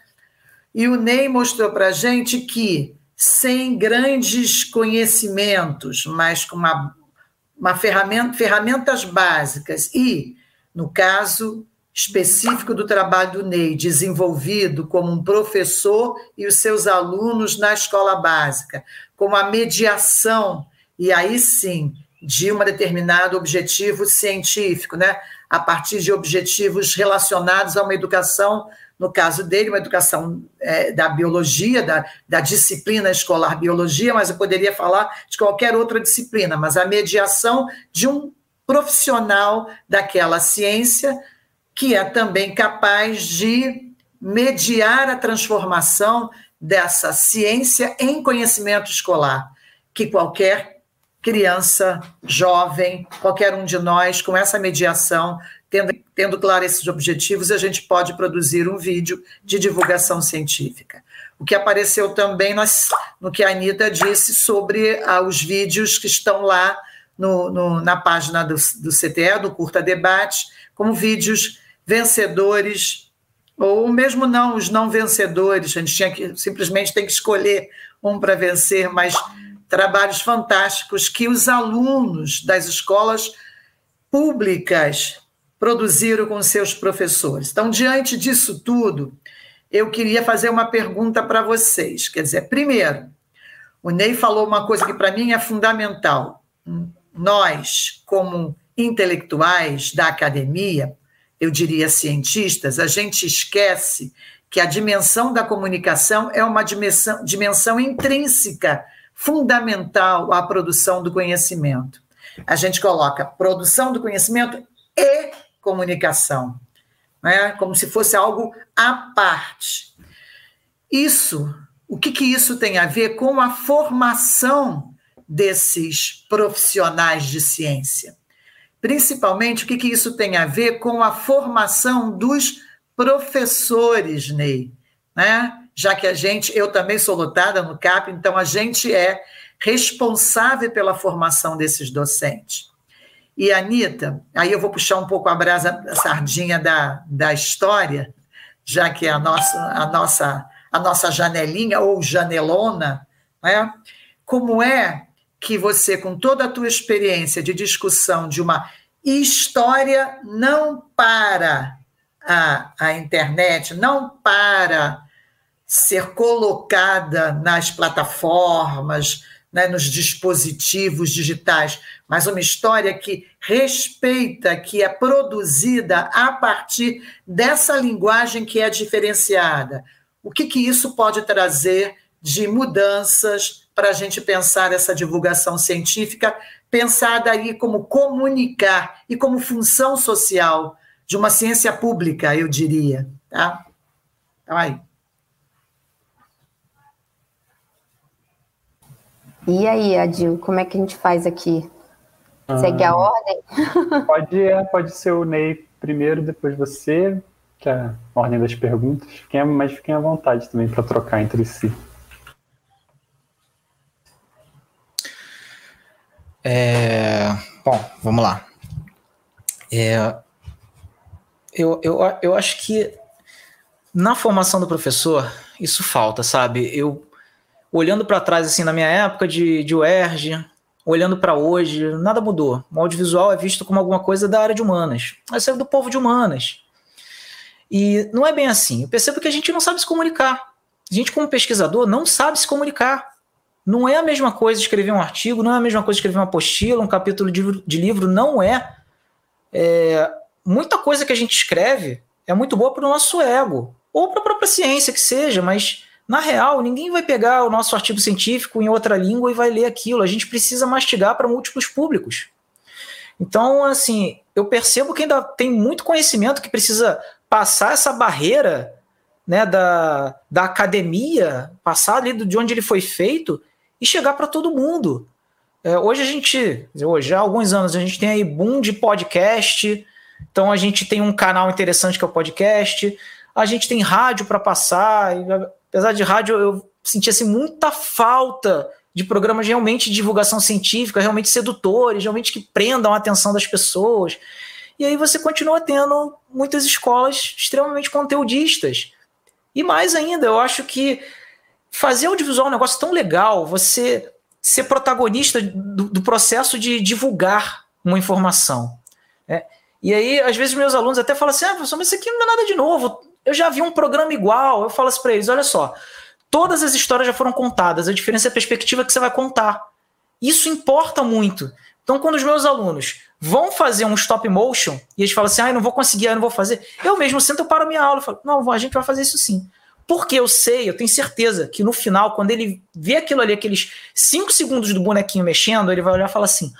E o Ney mostrou para a gente que, sem grandes conhecimentos, mas com uma, uma ferramenta, ferramentas básicas e, no caso específico do trabalho do Ney, desenvolvido como um professor e os seus alunos na escola básica, como a mediação, e aí sim, de um determinado objetivo científico, né? a partir de objetivos relacionados a uma educação no caso dele, uma educação é, da biologia, da, da disciplina escolar biologia, mas eu poderia falar de qualquer outra disciplina, mas a mediação de um profissional daquela ciência que é também capaz de mediar a transformação dessa ciência em conhecimento escolar, que qualquer criança, jovem, qualquer um de nós, com essa mediação, tendo, tendo claro esses objetivos, a gente pode produzir um vídeo de divulgação científica. O que apareceu também nas, no que a Anitta disse sobre ah, os vídeos que estão lá no, no, na página do, do CTE, do Curta Debate, como vídeos vencedores, ou mesmo não, os não vencedores, a gente tinha que simplesmente tem que escolher um para vencer, mas trabalhos fantásticos que os alunos das escolas públicas produziram com seus professores. Então, diante disso tudo, eu queria fazer uma pergunta para vocês. Quer dizer, primeiro, o Ney falou uma coisa que para mim é fundamental. Nós, como intelectuais da academia, eu diria cientistas, a gente esquece que a dimensão da comunicação é uma dimensão, dimensão intrínseca, fundamental à produção do conhecimento. A gente coloca produção do conhecimento e comunicação, né? como se fosse algo à parte. Isso, o que, que isso tem a ver com a formação desses profissionais de ciência? Principalmente, o que, que isso tem a ver com a formação dos professores, Ney? Né? Já que a gente, eu também sou lotada no CAP, então a gente é responsável pela formação desses docentes. E, Anitta, aí eu vou puxar um pouco a brasa, a sardinha da, da história, já que é a nossa, a nossa, a nossa janelinha ou janelona, né? como é que você, com toda a tua experiência de discussão de uma história, não para a, a internet, não para ser colocada nas plataformas, né, nos dispositivos digitais, mas uma história que respeita, que é produzida a partir dessa linguagem que é diferenciada. O que, que isso pode trazer de mudanças para a gente pensar essa divulgação científica, pensada aí como comunicar e como função social de uma ciência pública, eu diria. Tá? Então, aí. E aí, Adil, como é que a gente faz aqui? Segue a ah, ordem? Pode, é, pode ser o Ney primeiro, depois você, que é a ordem das perguntas. Fiquem, mas fiquem à vontade também para trocar entre si. É, bom, vamos lá. É, eu, eu, eu acho que na formação do professor, isso falta, sabe? Eu, olhando para trás, assim, na minha época de, de UERJ, olhando para hoje, nada mudou. O audiovisual é visto como alguma coisa da área de humanas. Mas é do povo de humanas. E não é bem assim. Eu percebo que a gente não sabe se comunicar. A gente, como pesquisador, não sabe se comunicar. Não é a mesma coisa escrever um artigo, não é a mesma coisa escrever uma apostila, um capítulo de, de livro, não é. é. Muita coisa que a gente escreve é muito boa para o nosso ego, ou para a própria ciência que seja, mas na real, ninguém vai pegar o nosso artigo científico em outra língua e vai ler aquilo. A gente precisa mastigar para múltiplos públicos. Então, assim, eu percebo que ainda tem muito conhecimento que precisa passar essa barreira né, da, da academia, passar ali de onde ele foi feito e chegar para todo mundo. É, hoje a gente, hoje há alguns anos, a gente tem aí boom de podcast, então a gente tem um canal interessante que é o podcast, a gente tem rádio para passar, apesar de rádio, eu sentia assim, muita falta de programas realmente de divulgação científica, realmente sedutores, realmente que prendam a atenção das pessoas. E aí você continua tendo muitas escolas extremamente conteudistas. E mais ainda, eu acho que fazer audiovisual é um negócio tão legal, você ser protagonista do, do processo de divulgar uma informação. Né? E aí, às vezes, meus alunos até falam assim: ah, professor, mas isso aqui não é nada de novo eu já vi um programa igual. Eu falo assim para eles: olha só, todas as histórias já foram contadas, a diferença é a perspectiva que você vai contar. Isso importa muito. Então, quando os meus alunos vão fazer um stop motion e eles falam assim: ah, não vou conseguir, eu não vou fazer, eu mesmo sento, eu paro minha aula e falo: não, a gente vai fazer isso sim. Porque eu sei, eu tenho certeza que no final, quando ele vê aquilo ali, aqueles cinco segundos do bonequinho mexendo, ele vai olhar e falar assim: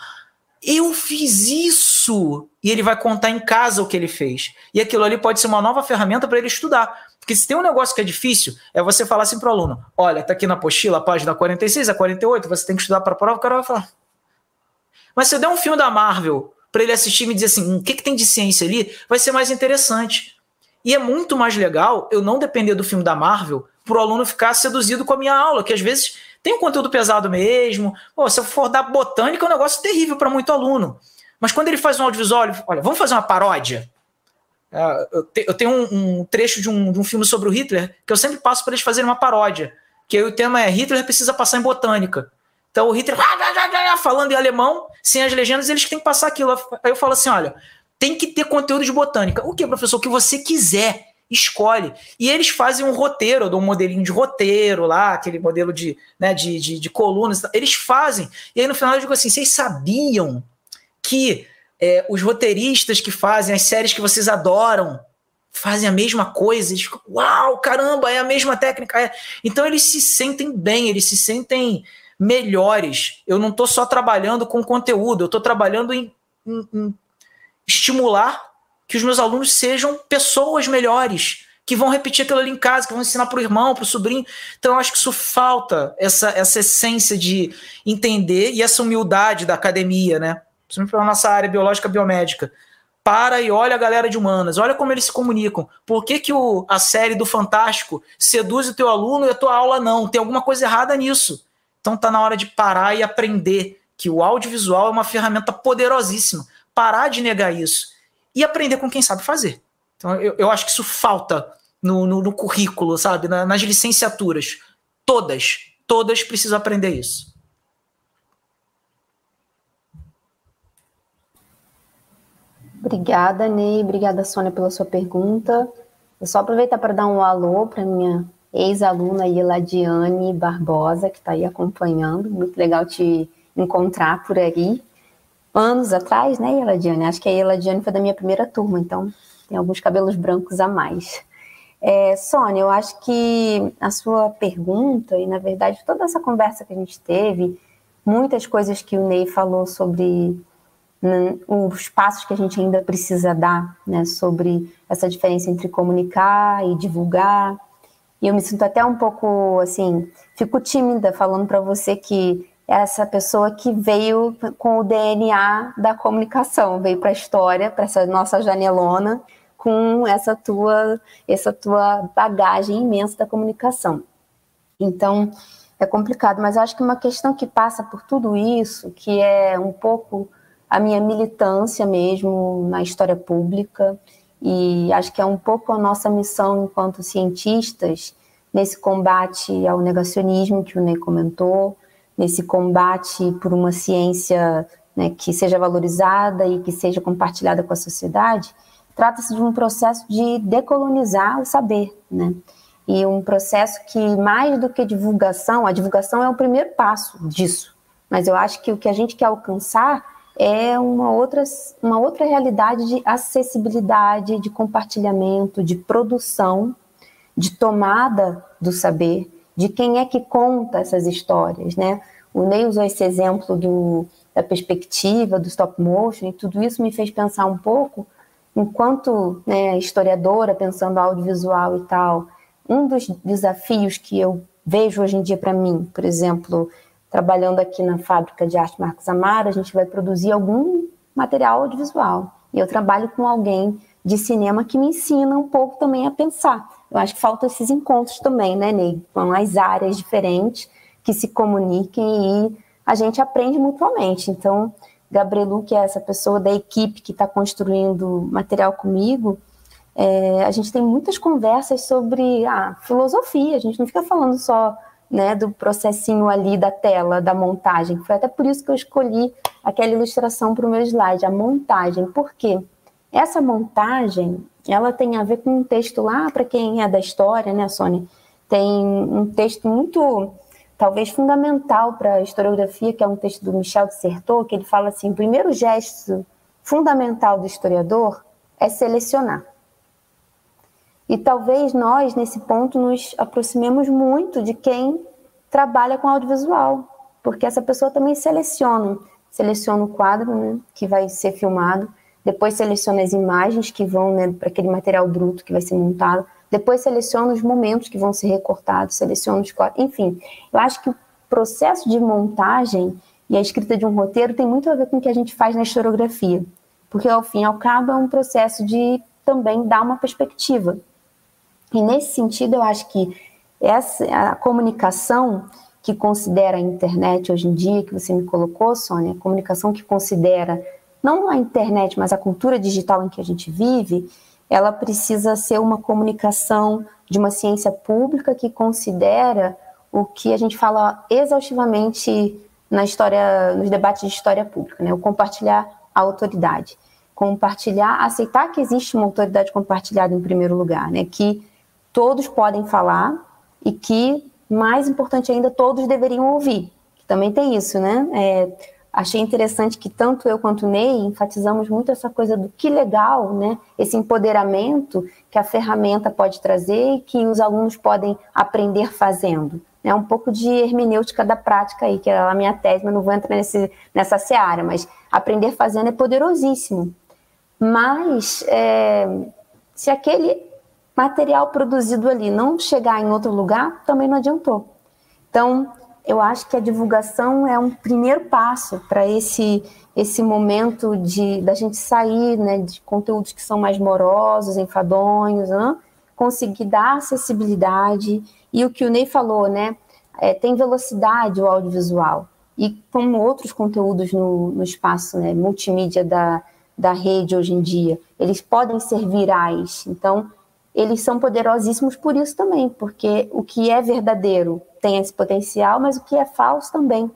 eu fiz isso. E ele vai contar em casa o que ele fez. E aquilo ali pode ser uma nova ferramenta para ele estudar. Porque se tem um negócio que é difícil, é você falar assim para o aluno: olha, tá aqui na apostila, a página 46 a 48, você tem que estudar para a prova, o cara vai falar. Mas se eu der um filme da Marvel para ele assistir e me dizer assim: hum, o que, que tem de ciência ali, vai ser mais interessante. E é muito mais legal eu não depender do filme da Marvel para o aluno ficar seduzido com a minha aula, que às vezes tem um conteúdo pesado mesmo. Pô, se eu for dar botânica, é um negócio terrível para muito aluno. Mas quando ele faz um audiovisual, olha, vamos fazer uma paródia. É, eu, te, eu, tenho um, trecho de um, de um, filme sobre o Hitler que eu sempre passo para eles fazerem uma paródia. Que o tema é Hitler precisa passar em botânica. Então o Hitler falando em alemão, sem as legendas, eles têm que passar aquilo. Aí eu falo assim: olha, tem que ter conteúdo de botânica. O que, professor? O que você quiser escolhe. E eles fazem um roteiro, um modelinho de roteiro lá, aquele modelo de, né, de, de, de colunas. Eles fazem. E aí no final eu digo assim: vocês sabiam que é, os roteiristas que fazem as séries que vocês adoram fazem a mesma coisa? Eles ficam, uau, caramba, é a mesma técnica. É. Então eles se sentem bem, eles se sentem melhores. Eu não estou só trabalhando com conteúdo, eu estou trabalhando em, em, em estimular que os meus alunos sejam pessoas melhores, que vão repetir aquilo ali em casa, que vão ensinar para o irmão, para o sobrinho. Então, eu acho que isso falta, essa, essa essência de entender e essa humildade da academia, né? Principalmente para a nossa área biológica biomédica. Para e olha a galera de humanas, olha como eles se comunicam. Por que, que o, a série do Fantástico seduz o teu aluno e a tua aula não? Tem alguma coisa errada nisso. Então tá na hora de parar e aprender que o audiovisual é uma ferramenta poderosíssima. Parar de negar isso e aprender com quem sabe fazer. Então, eu, eu acho que isso falta no, no, no currículo, sabe? Na, nas licenciaturas. Todas, todas precisam aprender isso. Obrigada, Ney. Obrigada, Sônia, pela sua pergunta. Eu só aproveitar para dar um alô para minha ex-aluna Eladiane Barbosa, que está aí acompanhando. Muito legal te encontrar por aí anos atrás, né, Eladiane? Acho que a Eladiane foi da minha primeira turma, então tem alguns cabelos brancos a mais. É, Sônia, eu acho que a sua pergunta, e na verdade toda essa conversa que a gente teve, muitas coisas que o Ney falou sobre né, os passos que a gente ainda precisa dar, né, sobre essa diferença entre comunicar e divulgar. E eu me sinto até um pouco assim, fico tímida falando para você que essa pessoa que veio com o DNA da comunicação, veio para a história, para essa nossa janelona, com essa tua, essa tua bagagem imensa da comunicação. Então, é complicado, mas acho que uma questão que passa por tudo isso, que é um pouco a minha militância mesmo na história pública e acho que é um pouco a nossa missão enquanto cientistas nesse combate ao negacionismo que o Ney comentou, nesse combate por uma ciência né, que seja valorizada e que seja compartilhada com a sociedade, trata-se de um processo de decolonizar o saber, né? E um processo que, mais do que divulgação, a divulgação é o primeiro passo disso, mas eu acho que o que a gente quer alcançar é uma outra, uma outra realidade de acessibilidade, de compartilhamento, de produção, de tomada do saber, de quem é que conta essas histórias, né? O Ney usou esse exemplo do, da perspectiva, do stop motion, e tudo isso me fez pensar um pouco, enquanto né, historiadora, pensando audiovisual e tal, um dos desafios que eu vejo hoje em dia para mim, por exemplo, trabalhando aqui na fábrica de arte Marcos Amaro, a gente vai produzir algum material audiovisual. E eu trabalho com alguém de cinema que me ensina um pouco também a pensar. Eu acho que faltam esses encontros também, né, Ney? Com as áreas diferentes que se comuniquem e a gente aprende mutuamente. Então, Gabrielu, que é essa pessoa da equipe que está construindo material comigo, é, a gente tem muitas conversas sobre a filosofia, a gente não fica falando só né, do processinho ali da tela, da montagem. Foi até por isso que eu escolhi aquela ilustração para o meu slide, a montagem. Por quê? Essa montagem, ela tem a ver com um texto lá, para quem é da história, né, Sônia? Tem um texto muito, talvez fundamental para a historiografia, que é um texto do Michel de Certeau, que ele fala assim: o primeiro gesto fundamental do historiador é selecionar. E talvez nós, nesse ponto, nos aproximemos muito de quem trabalha com audiovisual, porque essa pessoa também seleciona, seleciona o quadro né, que vai ser filmado, depois seleciona as imagens que vão né, para aquele material bruto que vai ser montado, depois seleciona os momentos que vão ser recortados, seleciona os quadros, enfim. Eu acho que o processo de montagem e a escrita de um roteiro tem muito a ver com o que a gente faz na historiografia, porque ao fim e ao cabo é um processo de também dar uma perspectiva, e nesse sentido, eu acho que essa a comunicação que considera a internet hoje em dia, que você me colocou, Sônia, a comunicação que considera não a internet, mas a cultura digital em que a gente vive, ela precisa ser uma comunicação de uma ciência pública que considera o que a gente fala exaustivamente na história, nos debates de história pública, né? o compartilhar a autoridade. Compartilhar, aceitar que existe uma autoridade compartilhada em primeiro lugar, né? que todos podem falar e que, mais importante ainda, todos deveriam ouvir. Também tem isso, né? É, achei interessante que tanto eu quanto o Ney enfatizamos muito essa coisa do que legal, né? Esse empoderamento que a ferramenta pode trazer e que os alunos podem aprender fazendo. É um pouco de hermenêutica da prática aí, que é a minha tese, mas não vou entrar nesse, nessa seara, mas aprender fazendo é poderosíssimo. Mas é, se aquele material produzido ali não chegar em outro lugar, também não adiantou. Então, eu acho que a divulgação é um primeiro passo para esse esse momento de da gente sair, né, de conteúdos que são mais morosos, enfadonhos, né? conseguir dar acessibilidade e o que o Ney falou, né, é, tem velocidade o audiovisual e como outros conteúdos no, no espaço né, multimídia da, da rede hoje em dia, eles podem ser virais. Então, eles são poderosíssimos por isso também, porque o que é verdadeiro tem esse potencial, mas o que é falso também.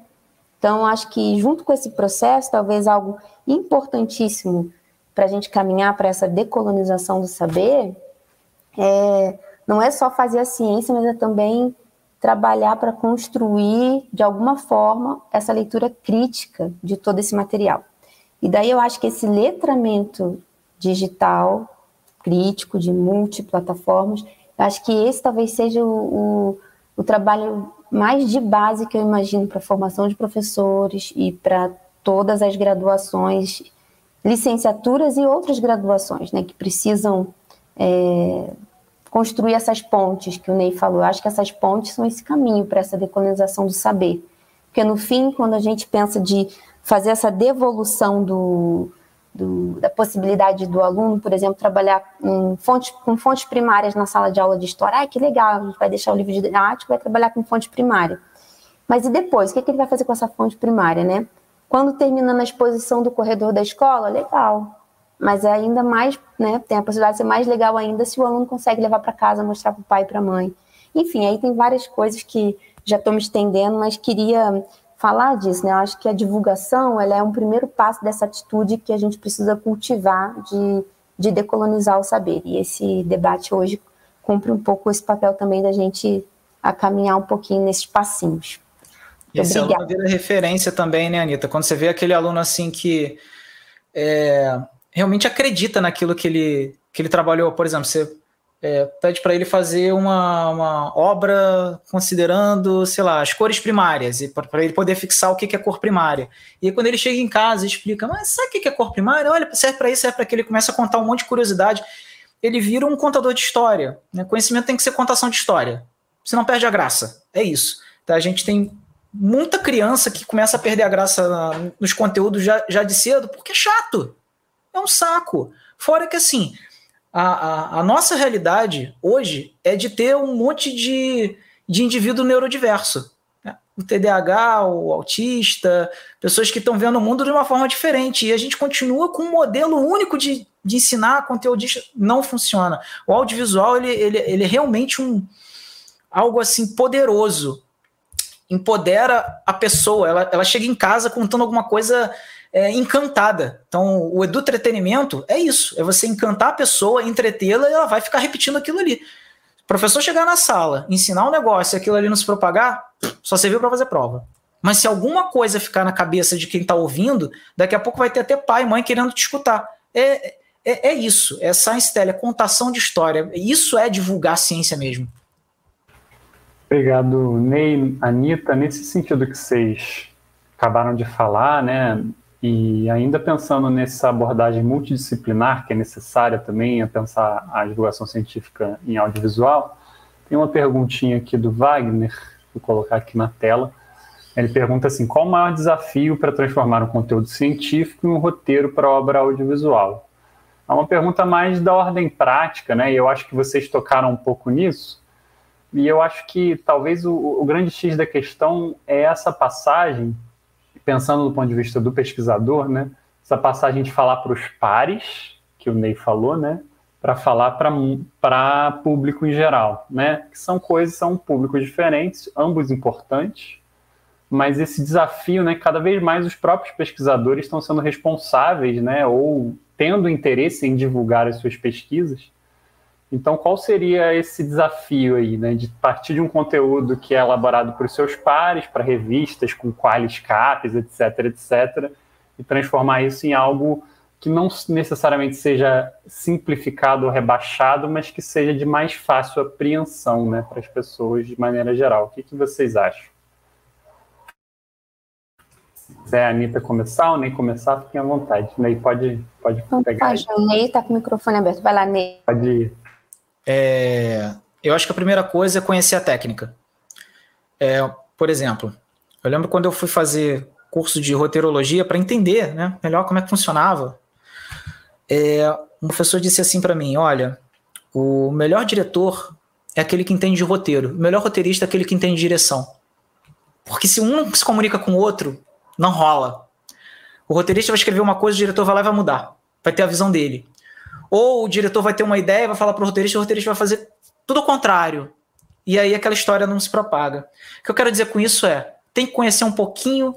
Então, acho que junto com esse processo, talvez algo importantíssimo para a gente caminhar para essa decolonização do saber, é, não é só fazer a ciência, mas é também trabalhar para construir, de alguma forma, essa leitura crítica de todo esse material. E daí eu acho que esse letramento digital crítico, de multiplataformas. Acho que esse talvez seja o, o, o trabalho mais de base que eu imagino para formação de professores e para todas as graduações, licenciaturas e outras graduações, né, que precisam é, construir essas pontes que o Ney falou. Eu acho que essas pontes são esse caminho para essa decolonização do saber. Porque, no fim, quando a gente pensa de fazer essa devolução do, do, da possibilidade do aluno, por exemplo, trabalhar em fontes, com fontes primárias na sala de aula de história. Ah, que legal, a gente vai deixar o livro didático vai trabalhar com fonte primária. Mas e depois? O que, é que ele vai fazer com essa fonte primária, né? Quando termina na exposição do corredor da escola, legal. Mas é ainda mais, né, tem a possibilidade de ser mais legal ainda se o aluno consegue levar para casa, mostrar para o pai e para a mãe. Enfim, aí tem várias coisas que já estou me estendendo, mas queria falar disso, né? Eu acho que a divulgação ela é um primeiro passo dessa atitude que a gente precisa cultivar de, de decolonizar o saber. E esse debate hoje cumpre um pouco esse papel também da gente a caminhar um pouquinho nesses passinhos. E esse Obrigada. aluno vira referência também, né, Anitta? Quando você vê aquele aluno assim que é, realmente acredita naquilo que ele, que ele trabalhou, por exemplo, você é, pede para ele fazer uma, uma obra considerando, sei lá, as cores primárias, e para ele poder fixar o que, que é cor primária. E aí, quando ele chega em casa explica, mas sabe o que, que é cor primária? Olha, serve para isso, serve para aquilo, ele começa a contar um monte de curiosidade. Ele vira um contador de história. Né? Conhecimento tem que ser contação de história. Você não perde a graça. É isso. Tá? A gente tem muita criança que começa a perder a graça nos conteúdos já, já de cedo, porque é chato. É um saco. Fora que assim a, a, a, nossa realidade hoje é de ter um monte de, de indivíduo neurodiverso. Né? O TDAH, o autista, pessoas que estão vendo o mundo de uma forma diferente. E a gente continua com um modelo único de, de ensinar conteúdo não funciona. O audiovisual ele, ele, ele é realmente um algo assim poderoso. Empodera a pessoa, ela, ela chega em casa contando alguma coisa é, encantada. Então, o eduentretenimento é isso: é você encantar a pessoa, entretê-la e ela vai ficar repetindo aquilo ali. O professor chegar na sala, ensinar um negócio e aquilo ali não se propagar, só serviu para fazer prova. Mas se alguma coisa ficar na cabeça de quem está ouvindo, daqui a pouco vai ter até pai e mãe querendo te escutar. É, é, é isso, é science tele, é contação de história. Isso é divulgar ciência mesmo. Obrigado, Ney, Anitta. Nesse sentido que vocês acabaram de falar, né, e ainda pensando nessa abordagem multidisciplinar que é necessária também a pensar a divulgação científica em audiovisual, tem uma perguntinha aqui do Wagner, vou colocar aqui na tela. Ele pergunta assim: qual o maior desafio para transformar um conteúdo científico em um roteiro para obra audiovisual? É uma pergunta mais da ordem prática, né? E eu acho que vocês tocaram um pouco nisso. E eu acho que talvez o, o grande X da questão é essa passagem pensando do ponto de vista do pesquisador, né, essa passagem de falar para os pares, que o Ney falou, né, para falar para público em geral, né, que são coisas, são públicos diferentes, ambos importantes, mas esse desafio, né, cada vez mais os próprios pesquisadores estão sendo responsáveis, né, ou tendo interesse em divulgar as suas pesquisas, então, qual seria esse desafio aí, né, de partir de um conteúdo que é elaborado por seus pares, para revistas com qualis capes, etc, etc, e transformar isso em algo que não necessariamente seja simplificado ou rebaixado, mas que seja de mais fácil apreensão, né, para as pessoas de maneira geral. O que, que vocês acham? Se a Anitta começar ou nem começar, fiquem à vontade. Ney, pode, pode então, pegar. Pode, o Ney está com o microfone aberto. Vai lá, Ney. Pode ir. É, eu acho que a primeira coisa é conhecer a técnica. É, por exemplo, eu lembro quando eu fui fazer curso de roteirologia para entender né, melhor como é que funcionava. É, um professor disse assim para mim: olha, o melhor diretor é aquele que entende de roteiro, o melhor roteirista é aquele que entende de direção. Porque se um não se comunica com o outro, não rola. O roteirista vai escrever uma coisa, o diretor vai lá e vai mudar. Vai ter a visão dele. Ou o diretor vai ter uma ideia, vai falar para o roteirista, o roteirista vai fazer tudo o contrário. E aí aquela história não se propaga. O que eu quero dizer com isso é, tem que conhecer um pouquinho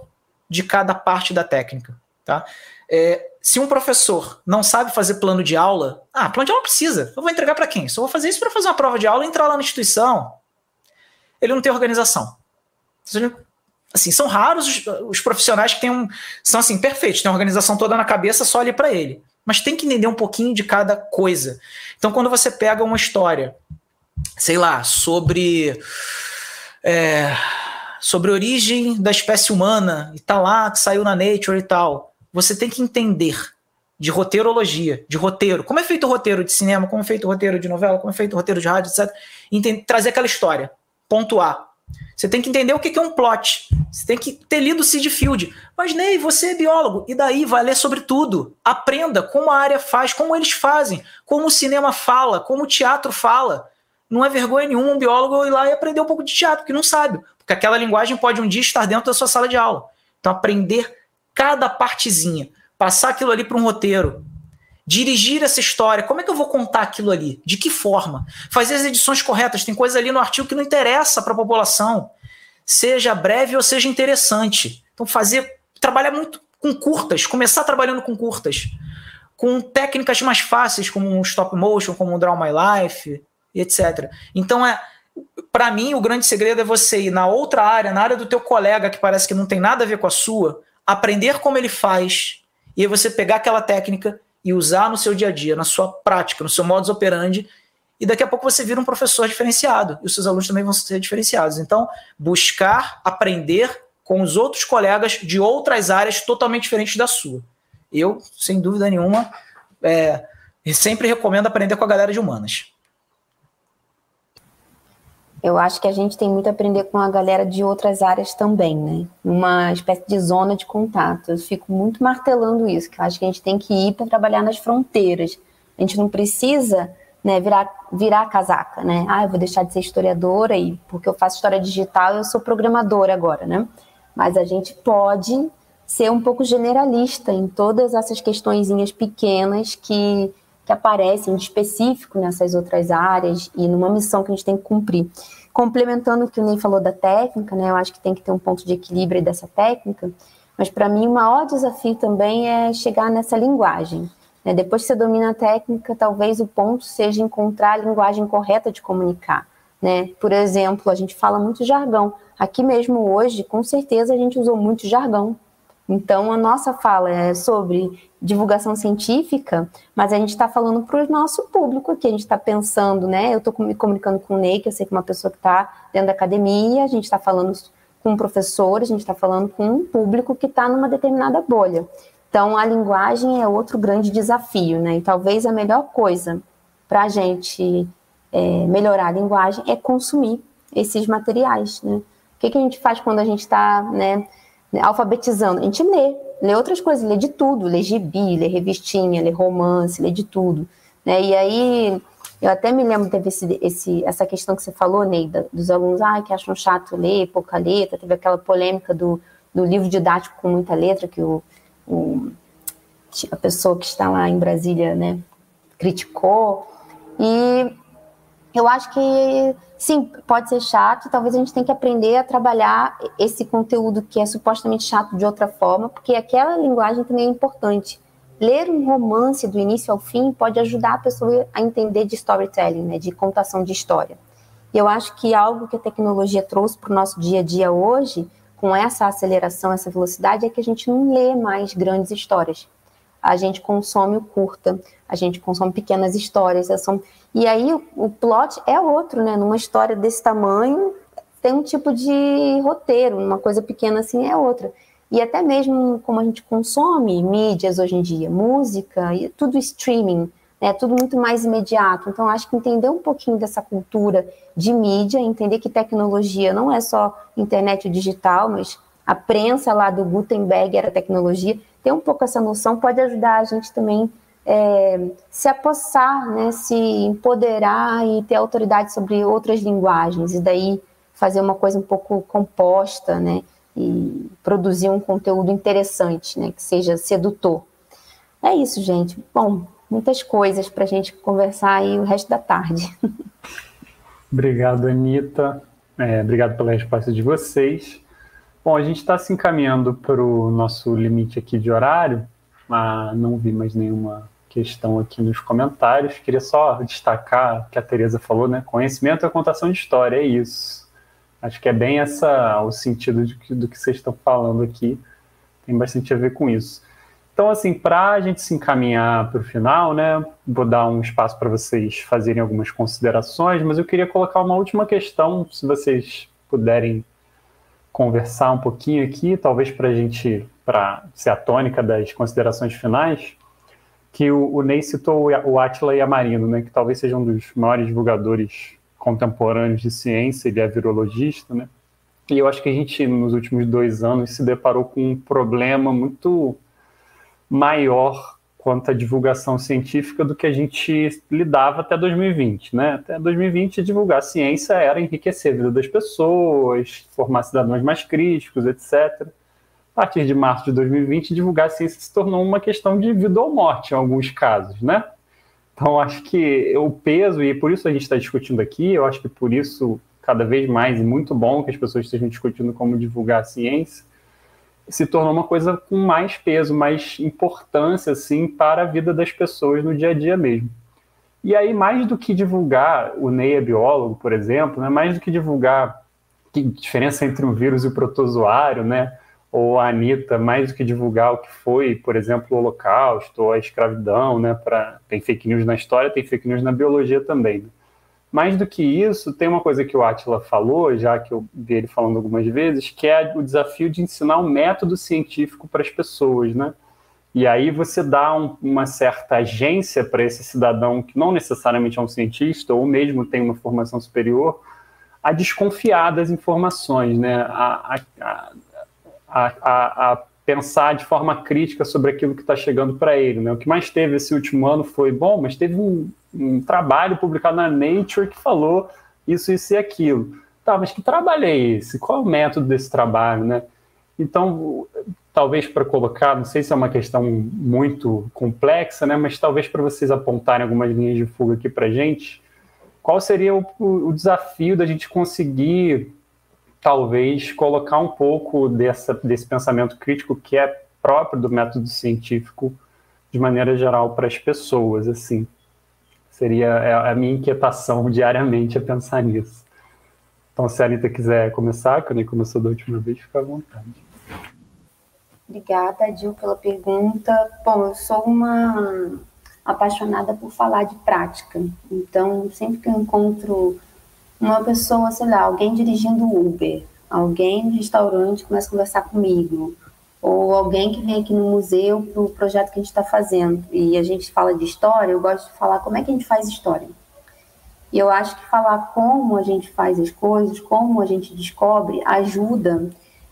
de cada parte da técnica. Tá? É, se um professor não sabe fazer plano de aula, ah, plano de aula precisa. Eu vou entregar para quem? Só vou fazer isso para fazer uma prova de aula e entrar lá na instituição. Ele não tem organização. Assim, são raros os, os profissionais que têm um, são assim perfeitos, têm a organização toda na cabeça só ali para ele mas tem que entender um pouquinho de cada coisa. Então, quando você pega uma história, sei lá, sobre. É, sobre a origem da espécie humana, e tá lá, que saiu na Nature e tal, você tem que entender de roteirologia, de roteiro, como é feito o roteiro de cinema, como é feito o roteiro de novela, como é feito o roteiro de rádio, etc. Trazer aquela história, pontuar. Você tem que entender o que é um plot. Você tem que ter lido Sid Field. Mas, Ney, você é biólogo. E daí vai ler sobre tudo. Aprenda como a área faz, como eles fazem, como o cinema fala, como o teatro fala. Não é vergonha nenhuma um biólogo ir lá e aprender um pouco de teatro, que não sabe. Porque aquela linguagem pode um dia estar dentro da sua sala de aula. Então, aprender cada partezinha, passar aquilo ali para um roteiro, dirigir essa história. Como é que eu vou contar aquilo ali? De que forma? Fazer as edições corretas. Tem coisa ali no artigo que não interessa para a população, seja breve ou seja interessante. Então, fazer, trabalhar muito com curtas, começar trabalhando com curtas, com técnicas mais fáceis, como um stop motion, como um Draw My Life, etc. Então, é, para mim, o grande segredo é você ir na outra área, na área do teu colega, que parece que não tem nada a ver com a sua, aprender como ele faz, e aí você pegar aquela técnica e usar no seu dia a dia, na sua prática, no seu modus operandi, e daqui a pouco você vira um professor diferenciado, e os seus alunos também vão ser diferenciados. Então, buscar aprender com os outros colegas de outras áreas totalmente diferentes da sua. Eu, sem dúvida nenhuma, é, sempre recomendo aprender com a galera de humanas. Eu acho que a gente tem muito a aprender com a galera de outras áreas também, né? Uma espécie de zona de contato. Eu fico muito martelando isso, que eu acho que a gente tem que ir para trabalhar nas fronteiras. A gente não precisa né, virar, virar casaca, né? Ah, eu vou deixar de ser historiadora e porque eu faço história digital eu sou programadora agora, né? Mas a gente pode ser um pouco generalista em todas essas questõezinhas pequenas que, que aparecem de específico nessas outras áreas e numa missão que a gente tem que cumprir. Complementando o que o Ney falou da técnica, né, eu acho que tem que ter um ponto de equilíbrio dessa técnica, mas para mim o maior desafio também é chegar nessa linguagem. Né? Depois que você domina a técnica, talvez o ponto seja encontrar a linguagem correta de comunicar. Né? Por exemplo, a gente fala muito jargão. Aqui mesmo hoje, com certeza, a gente usou muito jargão então, a nossa fala é sobre divulgação científica, mas a gente está falando para o nosso público aqui, a gente está pensando, né? Eu estou me comunicando com o Ney, que eu sei que é uma pessoa que está dentro da academia, a gente está falando com um professor, a gente está falando com um público que está numa determinada bolha. Então, a linguagem é outro grande desafio, né? E talvez a melhor coisa para a gente é, melhorar a linguagem é consumir esses materiais, né? O que, que a gente faz quando a gente está, né? alfabetizando. A gente lê, lê outras coisas, lê de tudo, lê gibi, lê revistinha, lê romance, lê de tudo. Né? E aí, eu até me lembro, teve esse, esse, essa questão que você falou, Neida, dos alunos ah, que acham chato ler, pouca letra, teve aquela polêmica do, do livro didático com muita letra, que o, o, a pessoa que está lá em Brasília né, criticou. E eu acho que sim, pode ser chato, talvez a gente tenha que aprender a trabalhar esse conteúdo que é supostamente chato de outra forma, porque aquela linguagem também é importante. Ler um romance do início ao fim pode ajudar a pessoa a entender de storytelling, né, de contação de história. E eu acho que algo que a tecnologia trouxe para o nosso dia a dia hoje, com essa aceleração, essa velocidade, é que a gente não lê mais grandes histórias. A gente consome o curta, a gente consome pequenas histórias. São... E aí o, o plot é outro, né? Numa história desse tamanho, tem um tipo de roteiro, uma coisa pequena assim é outra. E até mesmo como a gente consome mídias hoje em dia, música, e tudo streaming, né, tudo muito mais imediato. Então, acho que entender um pouquinho dessa cultura de mídia, entender que tecnologia não é só internet digital, mas a prensa lá do Gutenberg era tecnologia, ter um pouco essa noção pode ajudar a gente também é, se apossar, né, se empoderar e ter autoridade sobre outras linguagens e daí fazer uma coisa um pouco composta, né, e produzir um conteúdo interessante, né, que seja sedutor. É isso, gente. Bom, muitas coisas para a gente conversar aí o resto da tarde. Obrigado, Anitta. É, obrigado pela resposta de vocês. Bom, a gente está se encaminhando para o nosso limite aqui de horário. Ah, não vi mais nenhuma questão aqui nos comentários. Queria só destacar que a Tereza falou, né? Conhecimento é contação de história, é isso. Acho que é bem essa o sentido que, do que vocês estão falando aqui. Tem bastante a ver com isso. Então, assim, para a gente se encaminhar para o final, né? Vou dar um espaço para vocês fazerem algumas considerações, mas eu queria colocar uma última questão, se vocês puderem conversar um pouquinho aqui, talvez para a gente, para ser a tônica das considerações finais que o, o Ney citou o Atila Yamarino, né, que talvez seja um dos maiores divulgadores contemporâneos de ciência, ele é virologista, né? E eu acho que a gente, nos últimos dois anos, se deparou com um problema muito maior quanto à divulgação científica do que a gente lidava até 2020, né? Até 2020, divulgar ciência era enriquecer a vida das pessoas, formar cidadãos mais críticos, etc. a partir de março de 2020, divulgar ciência se tornou uma questão de vida ou morte em alguns casos, né? Então, acho que o peso, e por isso a gente está discutindo aqui, eu acho que por isso, cada vez mais, e muito bom que as pessoas estejam discutindo como divulgar a ciência, se tornou uma coisa com mais peso, mais importância, assim, para a vida das pessoas no dia a dia mesmo. E aí, mais do que divulgar, o Ney é biólogo, por exemplo, né, mais do que divulgar que diferença entre um vírus e o protozoário, né, ou a Anitta, mais do que divulgar o que foi, por exemplo, o Holocausto ou a escravidão, né? Pra, tem fake news na história, tem fake news na biologia também. Né? Mais do que isso, tem uma coisa que o Atila falou, já que eu vi ele falando algumas vezes, que é o desafio de ensinar um método científico para as pessoas, né? E aí você dá um, uma certa agência para esse cidadão que não necessariamente é um cientista ou mesmo tem uma formação superior a desconfiar das informações, né? A, a, a a, pensar de forma crítica sobre aquilo que está chegando para ele. Né? O que mais teve esse último ano foi, bom, mas teve um, um, trabalho publicado na Nature que falou isso, isso e aquilo. Tá, mas que trabalho é esse? Qual é o método desse trabalho? Né? Então, talvez para colocar, não sei se é uma questão muito complexa, né, mas talvez para vocês apontarem algumas linhas de fuga aqui para a gente, qual seria o, o desafio da gente conseguir talvez colocar um pouco dessa, desse pensamento crítico que é próprio do método científico de maneira geral para as pessoas, assim. Seria é a minha inquietação diariamente a pensar nisso. Então, se a Anitta quiser começar, que eu nem começou da última vez, fica à vontade. Obrigada, Dil, pela pergunta. Bom, eu sou uma apaixonada por falar de prática. Então, sempre que eu encontro uma pessoa, sei lá, alguém dirigindo Uber, alguém no restaurante começa a conversar comigo, ou alguém que vem aqui no museu para o projeto que a gente está fazendo, e a gente fala de história, eu gosto de falar como é que a gente faz história. E eu acho que falar como a gente faz as coisas, como a gente descobre, ajuda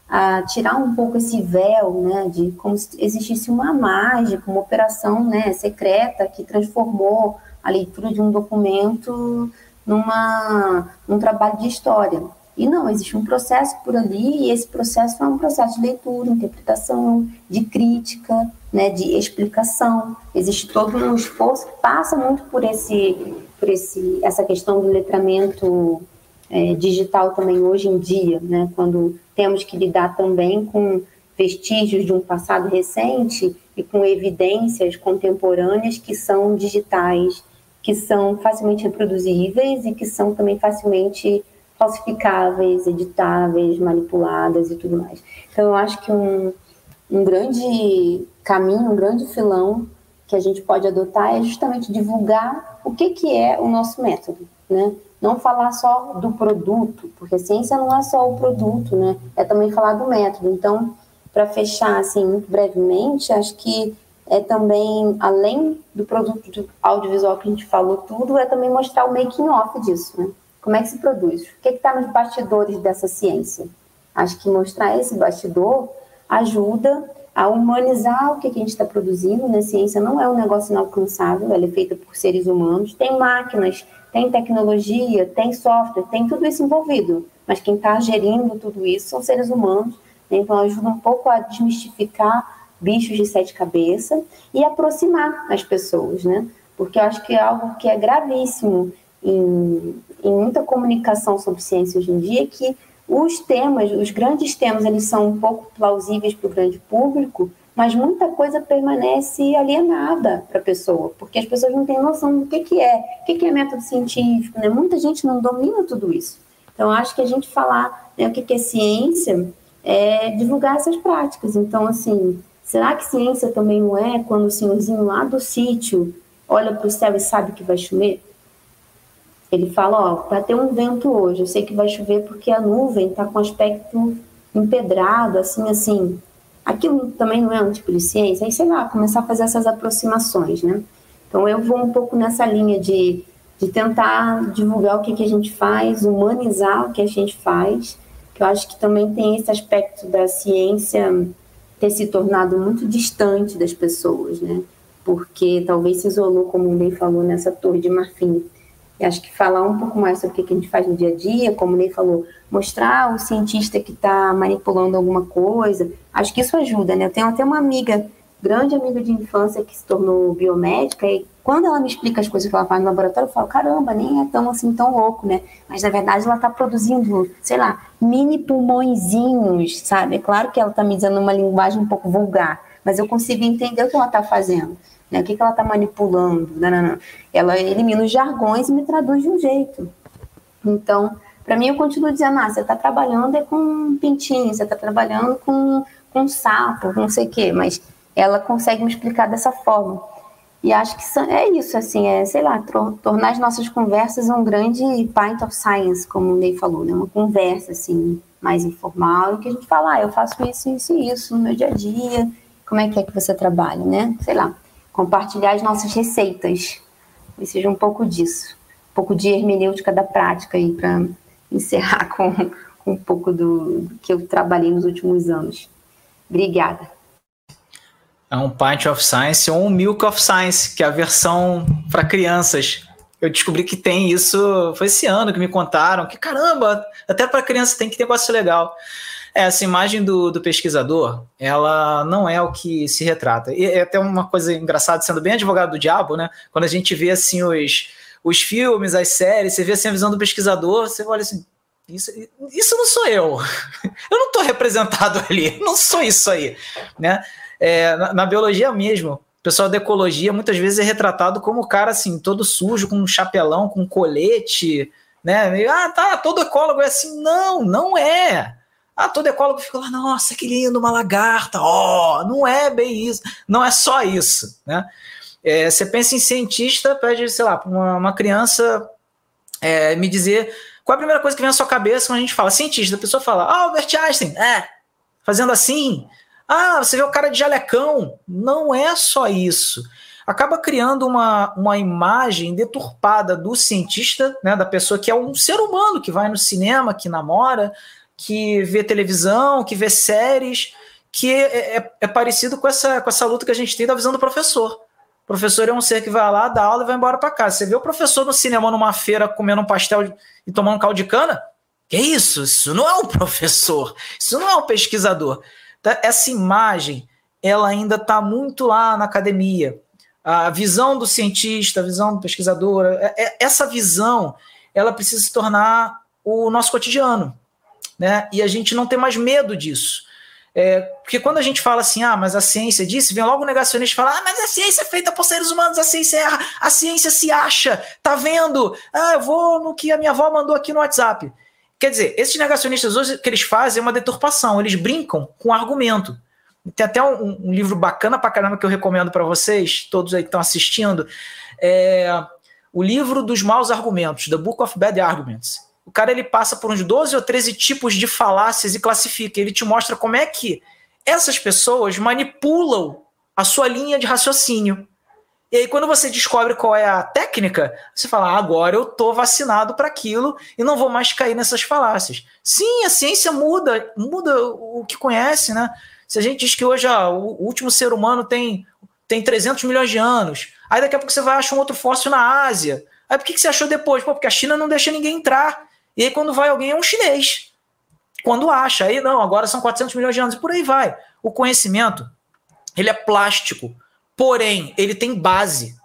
a tirar um pouco esse véu, né, de como se existisse uma mágica, uma operação, né, secreta que transformou a leitura de um documento numa, num trabalho de história. E não, existe um processo por ali, e esse processo é um processo de leitura, interpretação, de crítica, né, de explicação. Existe todo um esforço que passa muito por, esse, por esse, essa questão do letramento é, digital também hoje em dia, né, quando temos que lidar também com vestígios de um passado recente e com evidências contemporâneas que são digitais que são facilmente reproduzíveis e que são também facilmente falsificáveis, editáveis, manipuladas e tudo mais. Então, eu acho que um, um grande caminho, um grande filão que a gente pode adotar é justamente divulgar o que, que é o nosso método, né? Não falar só do produto, porque ciência não é só o produto, né? É também falar do método. Então, para fechar, assim, muito brevemente, acho que é também, além do produto audiovisual que a gente falou tudo, é também mostrar o making off disso, né? Como é que se produz? O que é está nos bastidores dessa ciência? Acho que mostrar esse bastidor ajuda a humanizar o que, a gente está produzindo. Né? Ciência não é um negócio inalcançável, ela é feita por seres humanos. Tem máquinas, tem tecnologia, tem software, tem tudo isso envolvido. Mas quem está gerindo tudo isso são seres humanos. Né? Então ajuda um pouco a desmistificar bichos de sete cabeças e aproximar as pessoas, né? Porque eu acho que é algo que é gravíssimo em, em muita comunicação sobre ciência hoje em dia, que os temas, os grandes temas, eles são um pouco plausíveis para o grande público, mas muita coisa permanece alienada para a pessoa, porque as pessoas não têm noção do que, que é, o que, que é método científico, né? Muita gente não domina tudo isso. Então, acho que a gente falar né, o que, que é ciência é divulgar essas práticas. Então, assim, Será que ciência também não é quando o senhorzinho lá do sítio olha para o céu e sabe que vai chover? Ele fala, ó, vai ter um vento hoje, eu sei que vai chover porque a nuvem está com aspecto empedrado, assim, assim. Aquilo também não é um tipo de ciência? Aí, sei lá, começar a fazer essas aproximações, né? Então, eu vou um pouco nessa linha de, de tentar divulgar o que, que a gente faz, humanizar o que a gente faz, que eu acho que também tem esse aspecto da ciência ter se tornado muito distante das pessoas, né? Porque talvez se isolou, como o Ney falou, nessa torre de marfim. E acho que falar um pouco mais sobre o que a gente faz no dia a dia, como o Ney falou, mostrar o cientista que está manipulando alguma coisa, acho que isso ajuda, né? Eu tenho até uma amiga, grande amiga de infância, que se tornou biomédica, e quando ela me explica as coisas que ela faz no laboratório, eu falo, caramba, nem é tão assim, tão louco, né? Mas na verdade ela está produzindo, sei lá, mini pulmõezinhos, sabe? É claro que ela está me dizendo uma linguagem um pouco vulgar, mas eu consigo entender o que ela está fazendo. Né? O que, que ela está manipulando? Não. Ela elimina os jargões e me traduz de um jeito. Então, para mim, eu continuo dizendo: ah, você está trabalhando é com pintinho, você está trabalhando com, com sapo, não sei o quê, mas ela consegue me explicar dessa forma. E acho que é isso, assim, é, sei lá, tornar as nossas conversas um grande pint of science, como o Ney falou, né? Uma conversa, assim, mais informal, que a gente fala, ah, eu faço isso, isso e isso no meu dia a dia, como é que é que você trabalha, né? Sei lá compartilhar as nossas receitas. E seja um pouco disso, um pouco de hermenêutica da prática aí para encerrar com, com, um pouco do, do que eu trabalhei nos últimos anos. Obrigada. É um Pint of Science ou um Milk of Science, que é a versão para crianças. Eu descobri que tem isso, foi esse ano que me contaram, que caramba, até para criança tem que ter negócio legal. É, essa imagem do, do pesquisador, ela não é o que se retrata. E é até uma coisa engraçada, sendo bem advogado do diabo, né? Quando a gente vê assim os, os filmes, as séries, você vê assim a visão do pesquisador, você olha assim, isso, isso não sou eu. Eu não estou representado ali, não sou isso aí. Né? É, na, na, biologia mesmo, o pessoal da ecologia muitas vezes é retratado como o cara assim, todo sujo, com um chapelão, com um colete, né? Ah, tá, todo ecólogo é assim. Não, não é. Ah, todo ecólogo fica lá, nossa, que lindo, uma lagarta. Ó, oh, não é bem isso. Não é só isso, né? É, você pensa em cientista, pede, sei lá, para uma, uma, criança é, me dizer qual é a primeira coisa que vem na sua cabeça quando a gente fala cientista. A pessoa fala, ah, Albert Einstein, é, fazendo assim. Ah, você vê o cara de jalecão. Não é só isso. Acaba criando uma, uma imagem deturpada do cientista, né, da pessoa que é um ser humano que vai no cinema, que namora, que vê televisão, que vê séries, que é, é, é, parecido com essa, com essa luta que a gente tem da visão do professor. O professor é um ser que vai lá, dá aula e vai embora para casa. Você vê o professor no cinema, numa feira, comendo um pastel e tomando um caldo de cana? Que isso? Isso não é um professor, isso não é um pesquisador. Tá, essa imagem, ela ainda está muito lá na academia. A visão do cientista, a visão do pesquisador, é, é, essa visão, ela precisa se tornar o nosso cotidiano né? E a gente não tem mais medo disso. É, porque quando a gente fala assim, ah, mas a ciência disse, vem logo o negacionista e fala, ah, mas a ciência é feita por seres humanos, a ciência erra, a ciência se acha, tá vendo? Ah, eu vou no que a minha avó mandou aqui no WhatsApp. Quer dizer, esses negacionistas hoje, o que eles fazem é uma deturpação, eles brincam com argumento. Tem até um, um livro bacana pra caramba que eu recomendo para vocês, todos aí que estão assistindo, é o livro dos maus argumentos, The Book of Bad Arguments o cara ele passa por uns 12 ou 13 tipos de falácias e classifica. Ele te mostra como é que essas pessoas manipulam a sua linha de raciocínio. E aí, quando você descobre qual é a técnica, você fala: ah, agora eu tô vacinado para aquilo e não vou mais cair nessas falácias. Sim, a ciência muda, muda o que conhece, né? Se a gente diz que hoje ah, o último ser humano tem, tem 300 milhões de anos, aí daqui a pouco você vai achar um outro fóssil na Ásia. Aí por que, que você achou depois? Pô, porque a China não deixa ninguém entrar. E aí, quando vai alguém, é um chinês. Quando acha, aí não, agora são 400 milhões de anos, e por aí vai. O conhecimento, ele é plástico, porém, ele tem base.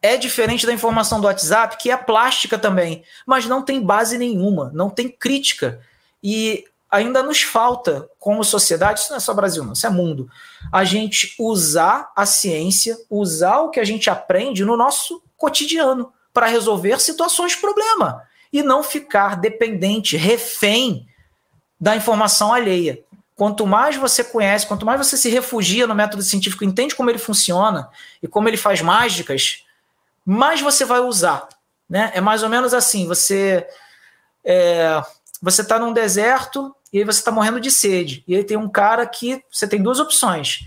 É diferente da informação do WhatsApp, que é plástica também, mas não tem base nenhuma, não tem crítica. E ainda nos falta, como sociedade, isso não é só Brasil, não, isso é mundo, a gente usar a ciência, usar o que a gente aprende no nosso cotidiano para resolver situações de problema e não ficar dependente, refém da informação alheia. Quanto mais você conhece, quanto mais você se refugia no método científico, entende como ele funciona e como ele faz mágicas, mais você vai usar. Né? É mais ou menos assim: você é, você está num deserto e aí você está morrendo de sede. E aí tem um cara que você tem duas opções.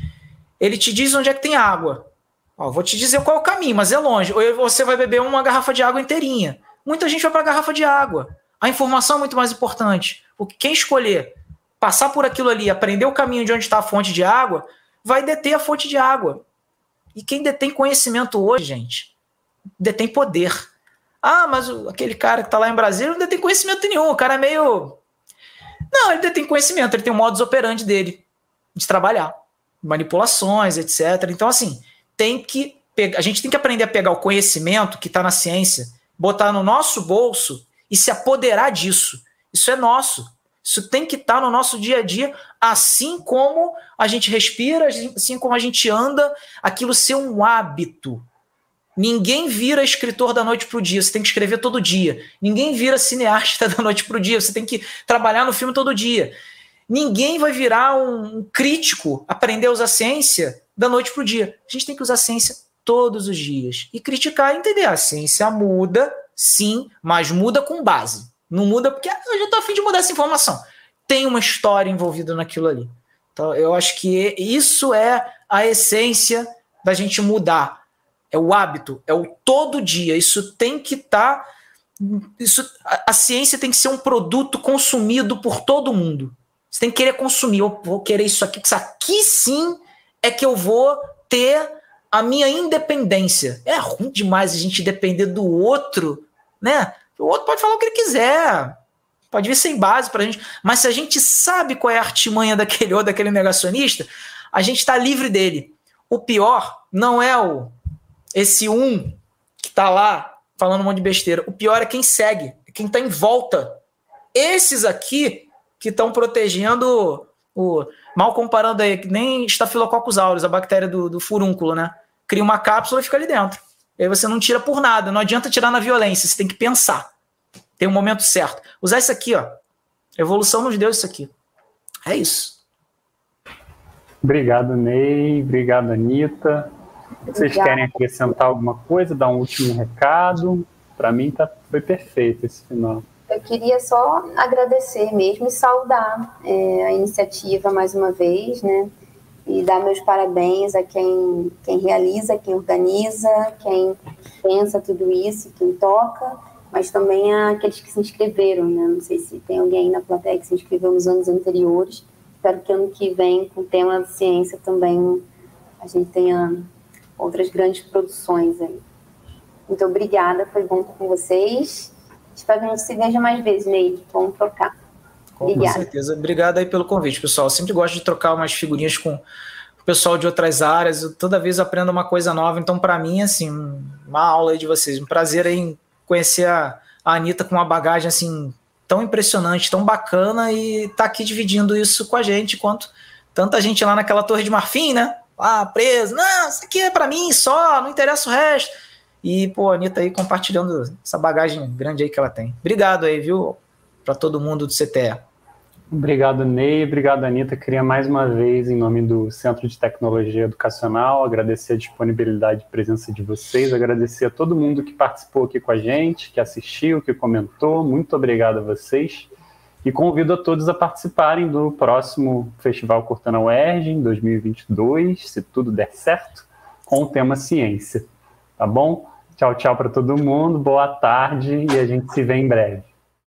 Ele te diz onde é que tem água. Ó, vou te dizer qual é o caminho, mas é longe. Ou você vai beber uma garrafa de água inteirinha muita gente vai para a garrafa de água. A informação é muito mais importante. Porque quem escolher passar por aquilo ali, aprender o caminho de onde está a fonte de água, vai deter a fonte de água. E quem detém conhecimento hoje, gente, detém poder. Ah, mas aquele cara que está lá em Brasília não tem conhecimento nenhum, o cara é meio. Não, ele tem conhecimento, ele tem um modus operandi dele de trabalhar, manipulações, etc. Então, assim, tem que a gente tem que aprender a pegar o conhecimento que está na ciência, botar no nosso bolso e se apoderar disso. Isso é nosso. Isso tem que estar tá no nosso dia a dia, assim como a gente respira, assim como a gente anda, aquilo ser um hábito. Ninguém vira escritor da noite para o dia, você tem que escrever todo dia. Ninguém vira cineasta da noite para o dia, você tem que trabalhar no filme todo dia. Ninguém vai virar um crítico, aprender a usar ciência da noite para o dia. A gente tem que usar ciência todos os dias. E criticar e entender. A ciência muda, sim, mas muda com base. Não muda porque eu já estou afim de mudar essa informação. Tem uma história envolvida naquilo ali. Então, eu acho que isso é a essência da gente mudar. É o hábito, é o todo dia. Isso tem que estar. Tá, isso, a, a, ciência tem que ser um produto consumido por todo mundo. Você tem que querer consumir. Eu vou querer isso aqui, isso aqui sim é que eu vou ter a minha independência. É ruim demais a gente depender do outro, né? O outro pode falar o que ele quiser, pode vir sem base para a gente, mas se a gente sabe qual é a artimanha daquele ou daquele negacionista, a gente está livre dele. O pior não é o esse um que está lá falando um monte de besteira. O pior é quem segue, é quem está em volta. Esses aqui que estão protegendo o. Mal comparando aí, nem Staphylococcus aureus, a bactéria do, do furúnculo, né? Cria uma cápsula e fica ali dentro. E aí você não tira por nada, não adianta tirar na violência, você tem que pensar. Tem um momento certo. Usar isso aqui, ó. Evolução nos deu isso aqui. É isso. Obrigado, Ney. Obrigado, Anitta. Vocês Obrigada. querem acrescentar alguma coisa, dar um último recado? Para mim tá, foi perfeito esse final. Eu queria só agradecer mesmo e saudar é, a iniciativa mais uma vez, né? E dar meus parabéns a quem, quem realiza, quem organiza, quem pensa tudo isso, quem toca, mas também aqueles que se inscreveram, né? Não sei se tem alguém aí na plateia que se inscreveu nos anos anteriores. Espero que ano que vem, com o tema de ciência, também a gente tenha outras grandes produções aí. Muito obrigada, foi bom estar com vocês. Espero que a gente se veja mais vezes, Neide. Vamos trocar. Com certeza. Obrigado aí pelo convite, pessoal. Eu sempre gosto de trocar umas figurinhas com o pessoal de outras áreas. Eu toda vez aprendo uma coisa nova. Então, para mim, assim, uma aula aí de vocês. Um prazer em conhecer a, a Anitta com uma bagagem assim tão impressionante, tão bacana e tá aqui dividindo isso com a gente, quanto tanta gente lá naquela torre de marfim, né? Lá preso. Não, isso aqui é para mim só, não interessa o resto. E, pô, a Anitta aí compartilhando essa bagagem grande aí que ela tem. Obrigado aí, viu? Para todo mundo do CTE. Obrigado, Ney. Obrigado, Anitta. Queria mais uma vez, em nome do Centro de Tecnologia Educacional, agradecer a disponibilidade e presença de vocês, agradecer a todo mundo que participou aqui com a gente, que assistiu, que comentou. Muito obrigado a vocês. E convido a todos a participarem do próximo Festival Cortana UERJ, em 2022, se tudo der certo, com o tema ciência. Tá bom? Tchau, tchau para todo mundo. Boa tarde e a gente se vê em breve.